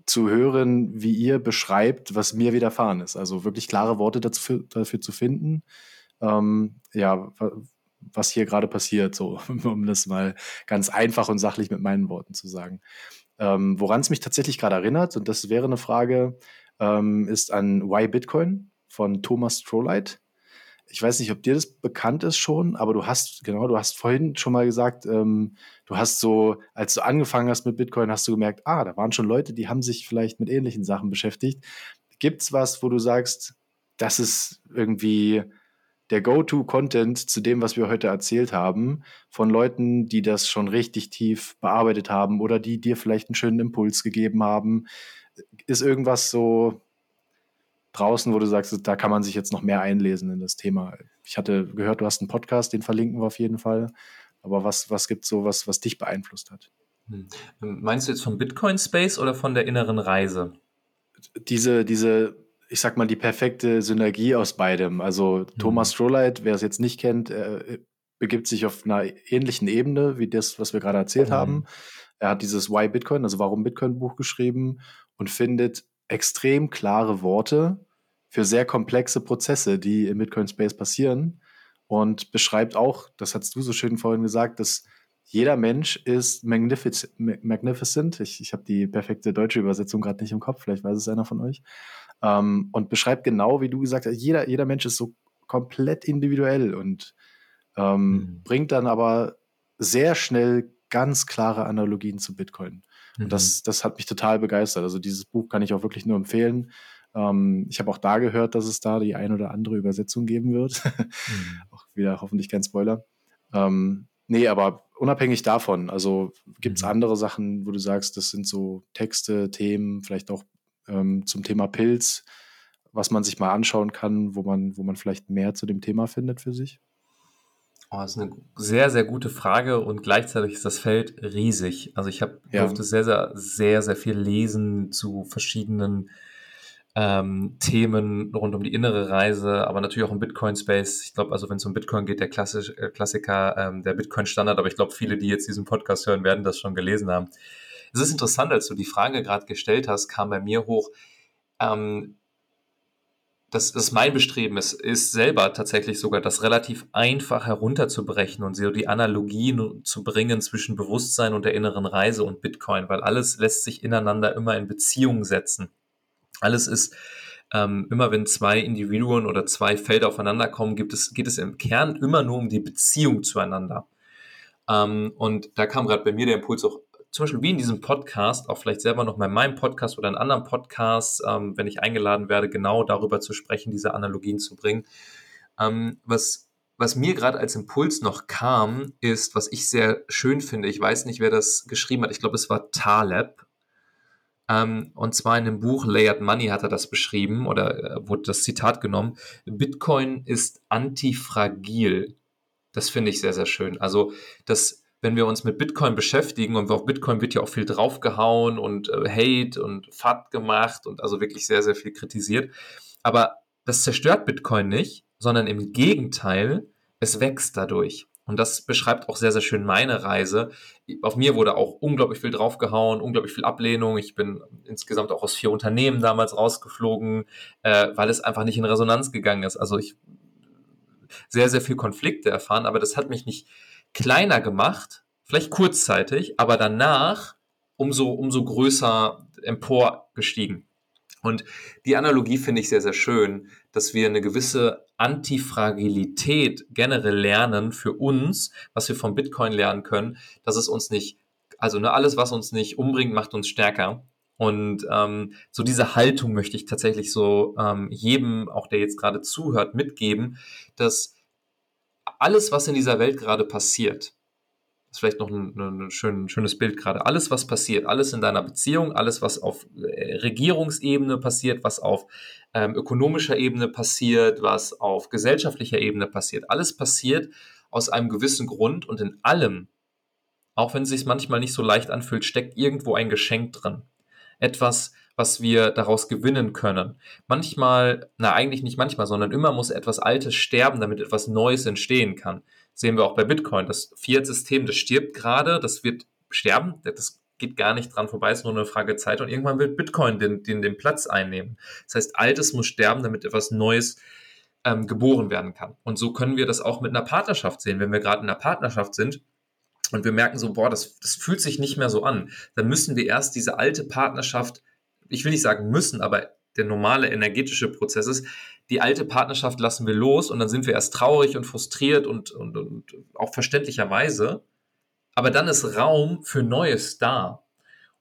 zu hören, wie ihr beschreibt, was mir widerfahren ist. Also wirklich klare Worte dazu, dafür zu finden. Ähm, ja, was hier gerade passiert, so, um das mal ganz einfach und sachlich mit meinen Worten zu sagen. Ähm, Woran es mich tatsächlich gerade erinnert, und das wäre eine Frage, ähm, ist an Why Bitcoin von Thomas Strollite. Ich weiß nicht, ob dir das bekannt ist schon, aber du hast, genau, du hast vorhin schon mal gesagt, ähm, du hast so, als du angefangen hast mit Bitcoin, hast du gemerkt, ah, da waren schon Leute, die haben sich vielleicht mit ähnlichen Sachen beschäftigt. Gibt es was, wo du sagst, das ist irgendwie der Go-To-Content zu dem, was wir heute erzählt haben, von Leuten, die das schon richtig tief bearbeitet haben oder die dir vielleicht einen schönen Impuls gegeben haben? Ist irgendwas so draußen, wo du sagst, da kann man sich jetzt noch mehr einlesen in das Thema? Ich hatte gehört, du hast einen Podcast, den verlinken wir auf jeden Fall. Aber was, was gibt es so, was, was dich beeinflusst hat? Hm. Meinst du jetzt vom Bitcoin Space oder von der inneren Reise? Diese, diese ich sag mal, die perfekte Synergie aus beidem. Also mhm. Thomas Strolleit, wer es jetzt nicht kennt, äh, begibt sich auf einer ähnlichen Ebene wie das, was wir gerade erzählt mhm. haben. Er hat dieses Why Bitcoin, also Warum Bitcoin Buch geschrieben und findet extrem klare Worte für sehr komplexe Prozesse, die im Bitcoin Space passieren und beschreibt auch, das hast du so schön vorhin gesagt, dass jeder Mensch ist magnific magnificent. Ich, ich habe die perfekte deutsche Übersetzung gerade nicht im Kopf, vielleicht weiß es einer von euch. Ähm, und beschreibt genau, wie du gesagt hast, jeder, jeder Mensch ist so komplett individuell und ähm, mhm. bringt dann aber sehr schnell ganz klare Analogien zu Bitcoin. Mhm. Und das, das hat mich total begeistert. Also dieses Buch kann ich auch wirklich nur empfehlen. Ähm, ich habe auch da gehört, dass es da die ein oder andere Übersetzung geben wird. mhm. Auch wieder hoffentlich kein Spoiler. Ähm, Nee, aber unabhängig davon, also gibt es mhm. andere Sachen, wo du sagst, das sind so Texte, Themen, vielleicht auch ähm, zum Thema Pilz, was man sich mal anschauen kann, wo man, wo man vielleicht mehr zu dem Thema findet für sich? Oh, das ist eine sehr, sehr gute Frage und gleichzeitig ist das Feld riesig. Also ich habe ja. durfte sehr, sehr, sehr, sehr viel lesen zu verschiedenen ähm, Themen rund um die innere Reise, aber natürlich auch im Bitcoin-Space. Ich glaube, also wenn es um Bitcoin geht, der Klassisch, äh, Klassiker, ähm, der Bitcoin-Standard, aber ich glaube, viele, die jetzt diesen Podcast hören, werden das schon gelesen haben. Es ist interessant, als du die Frage gerade gestellt hast, kam bei mir hoch, ähm, das, das mein Bestreben ist, ist selber tatsächlich sogar das relativ einfach herunterzubrechen und so die Analogien zu bringen zwischen Bewusstsein und der inneren Reise und Bitcoin, weil alles lässt sich ineinander immer in Beziehung setzen. Alles ist ähm, immer wenn zwei Individuen oder zwei Felder aufeinander kommen, gibt es, geht es im Kern immer nur um die Beziehung zueinander. Ähm, und da kam gerade bei mir der Impuls auch zum Beispiel wie in diesem Podcast, auch vielleicht selber noch mal in meinem Podcast oder in anderen Podcasts, ähm, wenn ich eingeladen werde, genau darüber zu sprechen, diese Analogien zu bringen. Ähm, was, was mir gerade als Impuls noch kam, ist, was ich sehr schön finde, ich weiß nicht, wer das geschrieben hat, ich glaube, es war Taleb, ähm, und zwar in dem Buch Layered Money hat er das beschrieben oder äh, wurde das Zitat genommen. Bitcoin ist antifragil. Das finde ich sehr, sehr schön. Also das wenn wir uns mit Bitcoin beschäftigen und auf Bitcoin wird ja auch viel draufgehauen und äh, Hate und FAT gemacht und also wirklich sehr, sehr viel kritisiert. Aber das zerstört Bitcoin nicht, sondern im Gegenteil, es wächst dadurch. Und das beschreibt auch sehr, sehr schön meine Reise. Auf mir wurde auch unglaublich viel draufgehauen, unglaublich viel Ablehnung. Ich bin insgesamt auch aus vier Unternehmen damals rausgeflogen, äh, weil es einfach nicht in Resonanz gegangen ist. Also ich sehr, sehr viel Konflikte erfahren, aber das hat mich nicht kleiner gemacht, vielleicht kurzzeitig, aber danach umso, umso größer emporgestiegen. Und die Analogie finde ich sehr, sehr schön, dass wir eine gewisse Antifragilität generell lernen für uns, was wir vom Bitcoin lernen können, dass es uns nicht, also ne, alles, was uns nicht umbringt, macht uns stärker. Und ähm, so diese Haltung möchte ich tatsächlich so ähm, jedem, auch der jetzt gerade zuhört, mitgeben, dass alles, was in dieser Welt gerade passiert, ist vielleicht noch ein, ein, schön, schönes Bild gerade. Alles, was passiert, alles in deiner Beziehung, alles, was auf äh, Regierungsebene passiert, was auf ähm, ökonomischer Ebene passiert, was auf gesellschaftlicher Ebene passiert, alles passiert aus einem gewissen Grund und in allem, auch wenn es sich manchmal nicht so leicht anfühlt, steckt irgendwo ein Geschenk drin. Etwas, was wir daraus gewinnen können. Manchmal, na eigentlich nicht manchmal, sondern immer muss etwas Altes sterben, damit etwas Neues entstehen kann. sehen wir auch bei Bitcoin. Das Fiat-System, das stirbt gerade, das wird sterben, das geht gar nicht dran vorbei, ist nur eine Frage Zeit und irgendwann wird Bitcoin den, den, den Platz einnehmen. Das heißt, Altes muss sterben, damit etwas Neues ähm, geboren werden kann. Und so können wir das auch mit einer Partnerschaft sehen. Wenn wir gerade in einer Partnerschaft sind, und wir merken so, boah, das, das fühlt sich nicht mehr so an, dann müssen wir erst diese alte Partnerschaft ich will nicht sagen müssen, aber der normale energetische Prozess ist, die alte Partnerschaft lassen wir los und dann sind wir erst traurig und frustriert und, und, und auch verständlicherweise. Aber dann ist Raum für Neues da.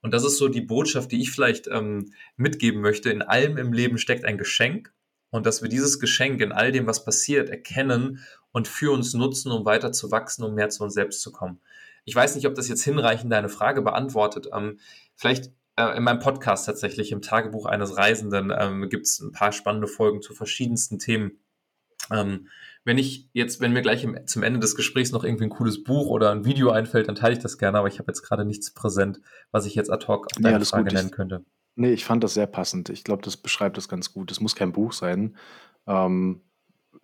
Und das ist so die Botschaft, die ich vielleicht ähm, mitgeben möchte. In allem im Leben steckt ein Geschenk und dass wir dieses Geschenk in all dem, was passiert, erkennen und für uns nutzen, um weiter zu wachsen, um mehr zu uns selbst zu kommen. Ich weiß nicht, ob das jetzt hinreichend deine Frage beantwortet. Ähm, vielleicht in meinem Podcast tatsächlich, im Tagebuch eines Reisenden, ähm, gibt es ein paar spannende Folgen zu verschiedensten Themen. Ähm, wenn ich jetzt, wenn mir gleich im, zum Ende des Gesprächs noch irgendwie ein cooles Buch oder ein Video einfällt, dann teile ich das gerne, aber ich habe jetzt gerade nichts präsent, was ich jetzt ad hoc auf deine nee, Frage gut. nennen könnte. Nee, ich fand das sehr passend. Ich glaube, das beschreibt das ganz gut. Es muss kein Buch sein. Ähm,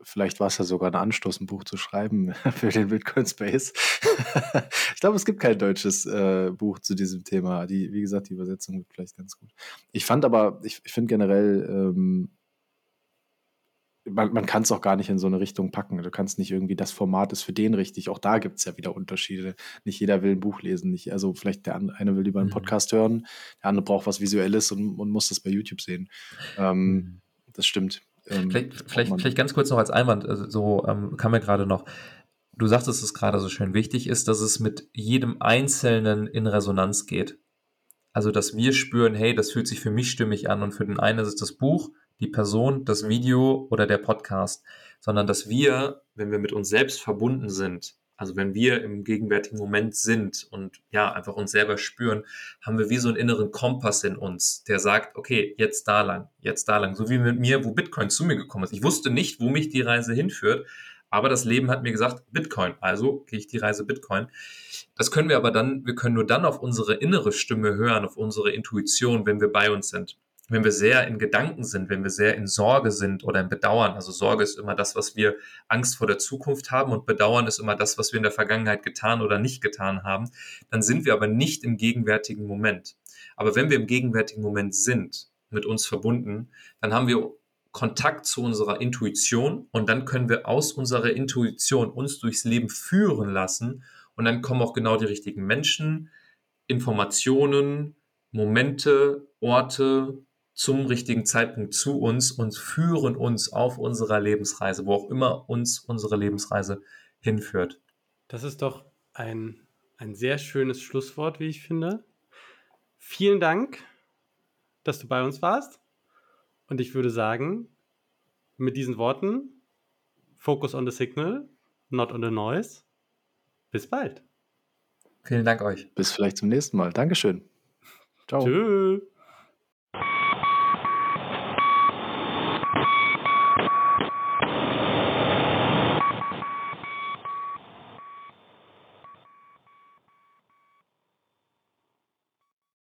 vielleicht war es ja sogar ein Anstoß, ein Buch zu schreiben für den Bitcoin Space. ich glaube, es gibt kein deutsches äh, Buch zu diesem Thema. Die, wie gesagt, die Übersetzung wird vielleicht ganz gut. Ich fand aber, ich, ich finde generell, ähm, man, man kann es auch gar nicht in so eine Richtung packen. Du kannst nicht irgendwie, das Format ist für den richtig. Auch da gibt es ja wieder Unterschiede. Nicht jeder will ein Buch lesen. Nicht, also vielleicht der eine will lieber einen mhm. Podcast hören, der andere braucht was Visuelles und, und muss das bei YouTube sehen. Ähm, mhm. Das stimmt. Ähm, vielleicht, vielleicht, vielleicht ganz kurz noch als Einwand, also so ähm, kam mir gerade noch. Du sagtest es gerade so schön, wichtig ist, dass es mit jedem Einzelnen in Resonanz geht. Also, dass wir spüren, hey, das fühlt sich für mich stimmig an und für den einen ist es das Buch, die Person, das Video oder der Podcast, sondern dass wir, wenn wir mit uns selbst verbunden sind, Also wenn wir im gegenwärtigen Moment sind und ja, einfach uns selber spüren, haben wir wie so einen inneren Kompass in uns, der sagt, okay, jetzt da lang, jetzt da lang. So wie mit mir, wo Bitcoin zu mir gekommen ist. Ich wusste nicht, wo mich die Reise hinführt, aber das Leben hat mir gesagt, Bitcoin, also gehe ich die Reise Bitcoin. Das können wir aber dann, wir können nur dann auf unsere innere Stimme hören, auf unsere Intuition, wenn wir bei uns sind wenn wir sehr in Gedanken sind, wenn wir sehr in Sorge sind oder in Bedauern, also Sorge ist immer das, was wir Angst vor der Zukunft haben und Bedauern ist immer das, was wir in der Vergangenheit getan oder nicht getan haben, dann sind wir aber nicht im gegenwärtigen Moment. Aber wenn wir im gegenwärtigen Moment sind, mit uns verbunden, dann haben wir Kontakt zu unserer Intuition und dann können wir aus unserer Intuition uns durchs Leben führen lassen und dann kommen auch genau die richtigen Menschen, Informationen, Momente, Orte, zum richtigen Zeitpunkt zu uns und führen uns auf unserer Lebensreise, wo auch immer uns unsere Lebensreise hinführt. Das ist doch ein, ein sehr schönes Schlusswort, wie ich finde. Vielen Dank, dass du bei uns warst. Und ich würde sagen, mit diesen Worten, Focus on the Signal, not on the noise. Bis bald. Vielen Dank euch. Bis vielleicht zum nächsten Mal. Dankeschön. Ciao. Tschüss.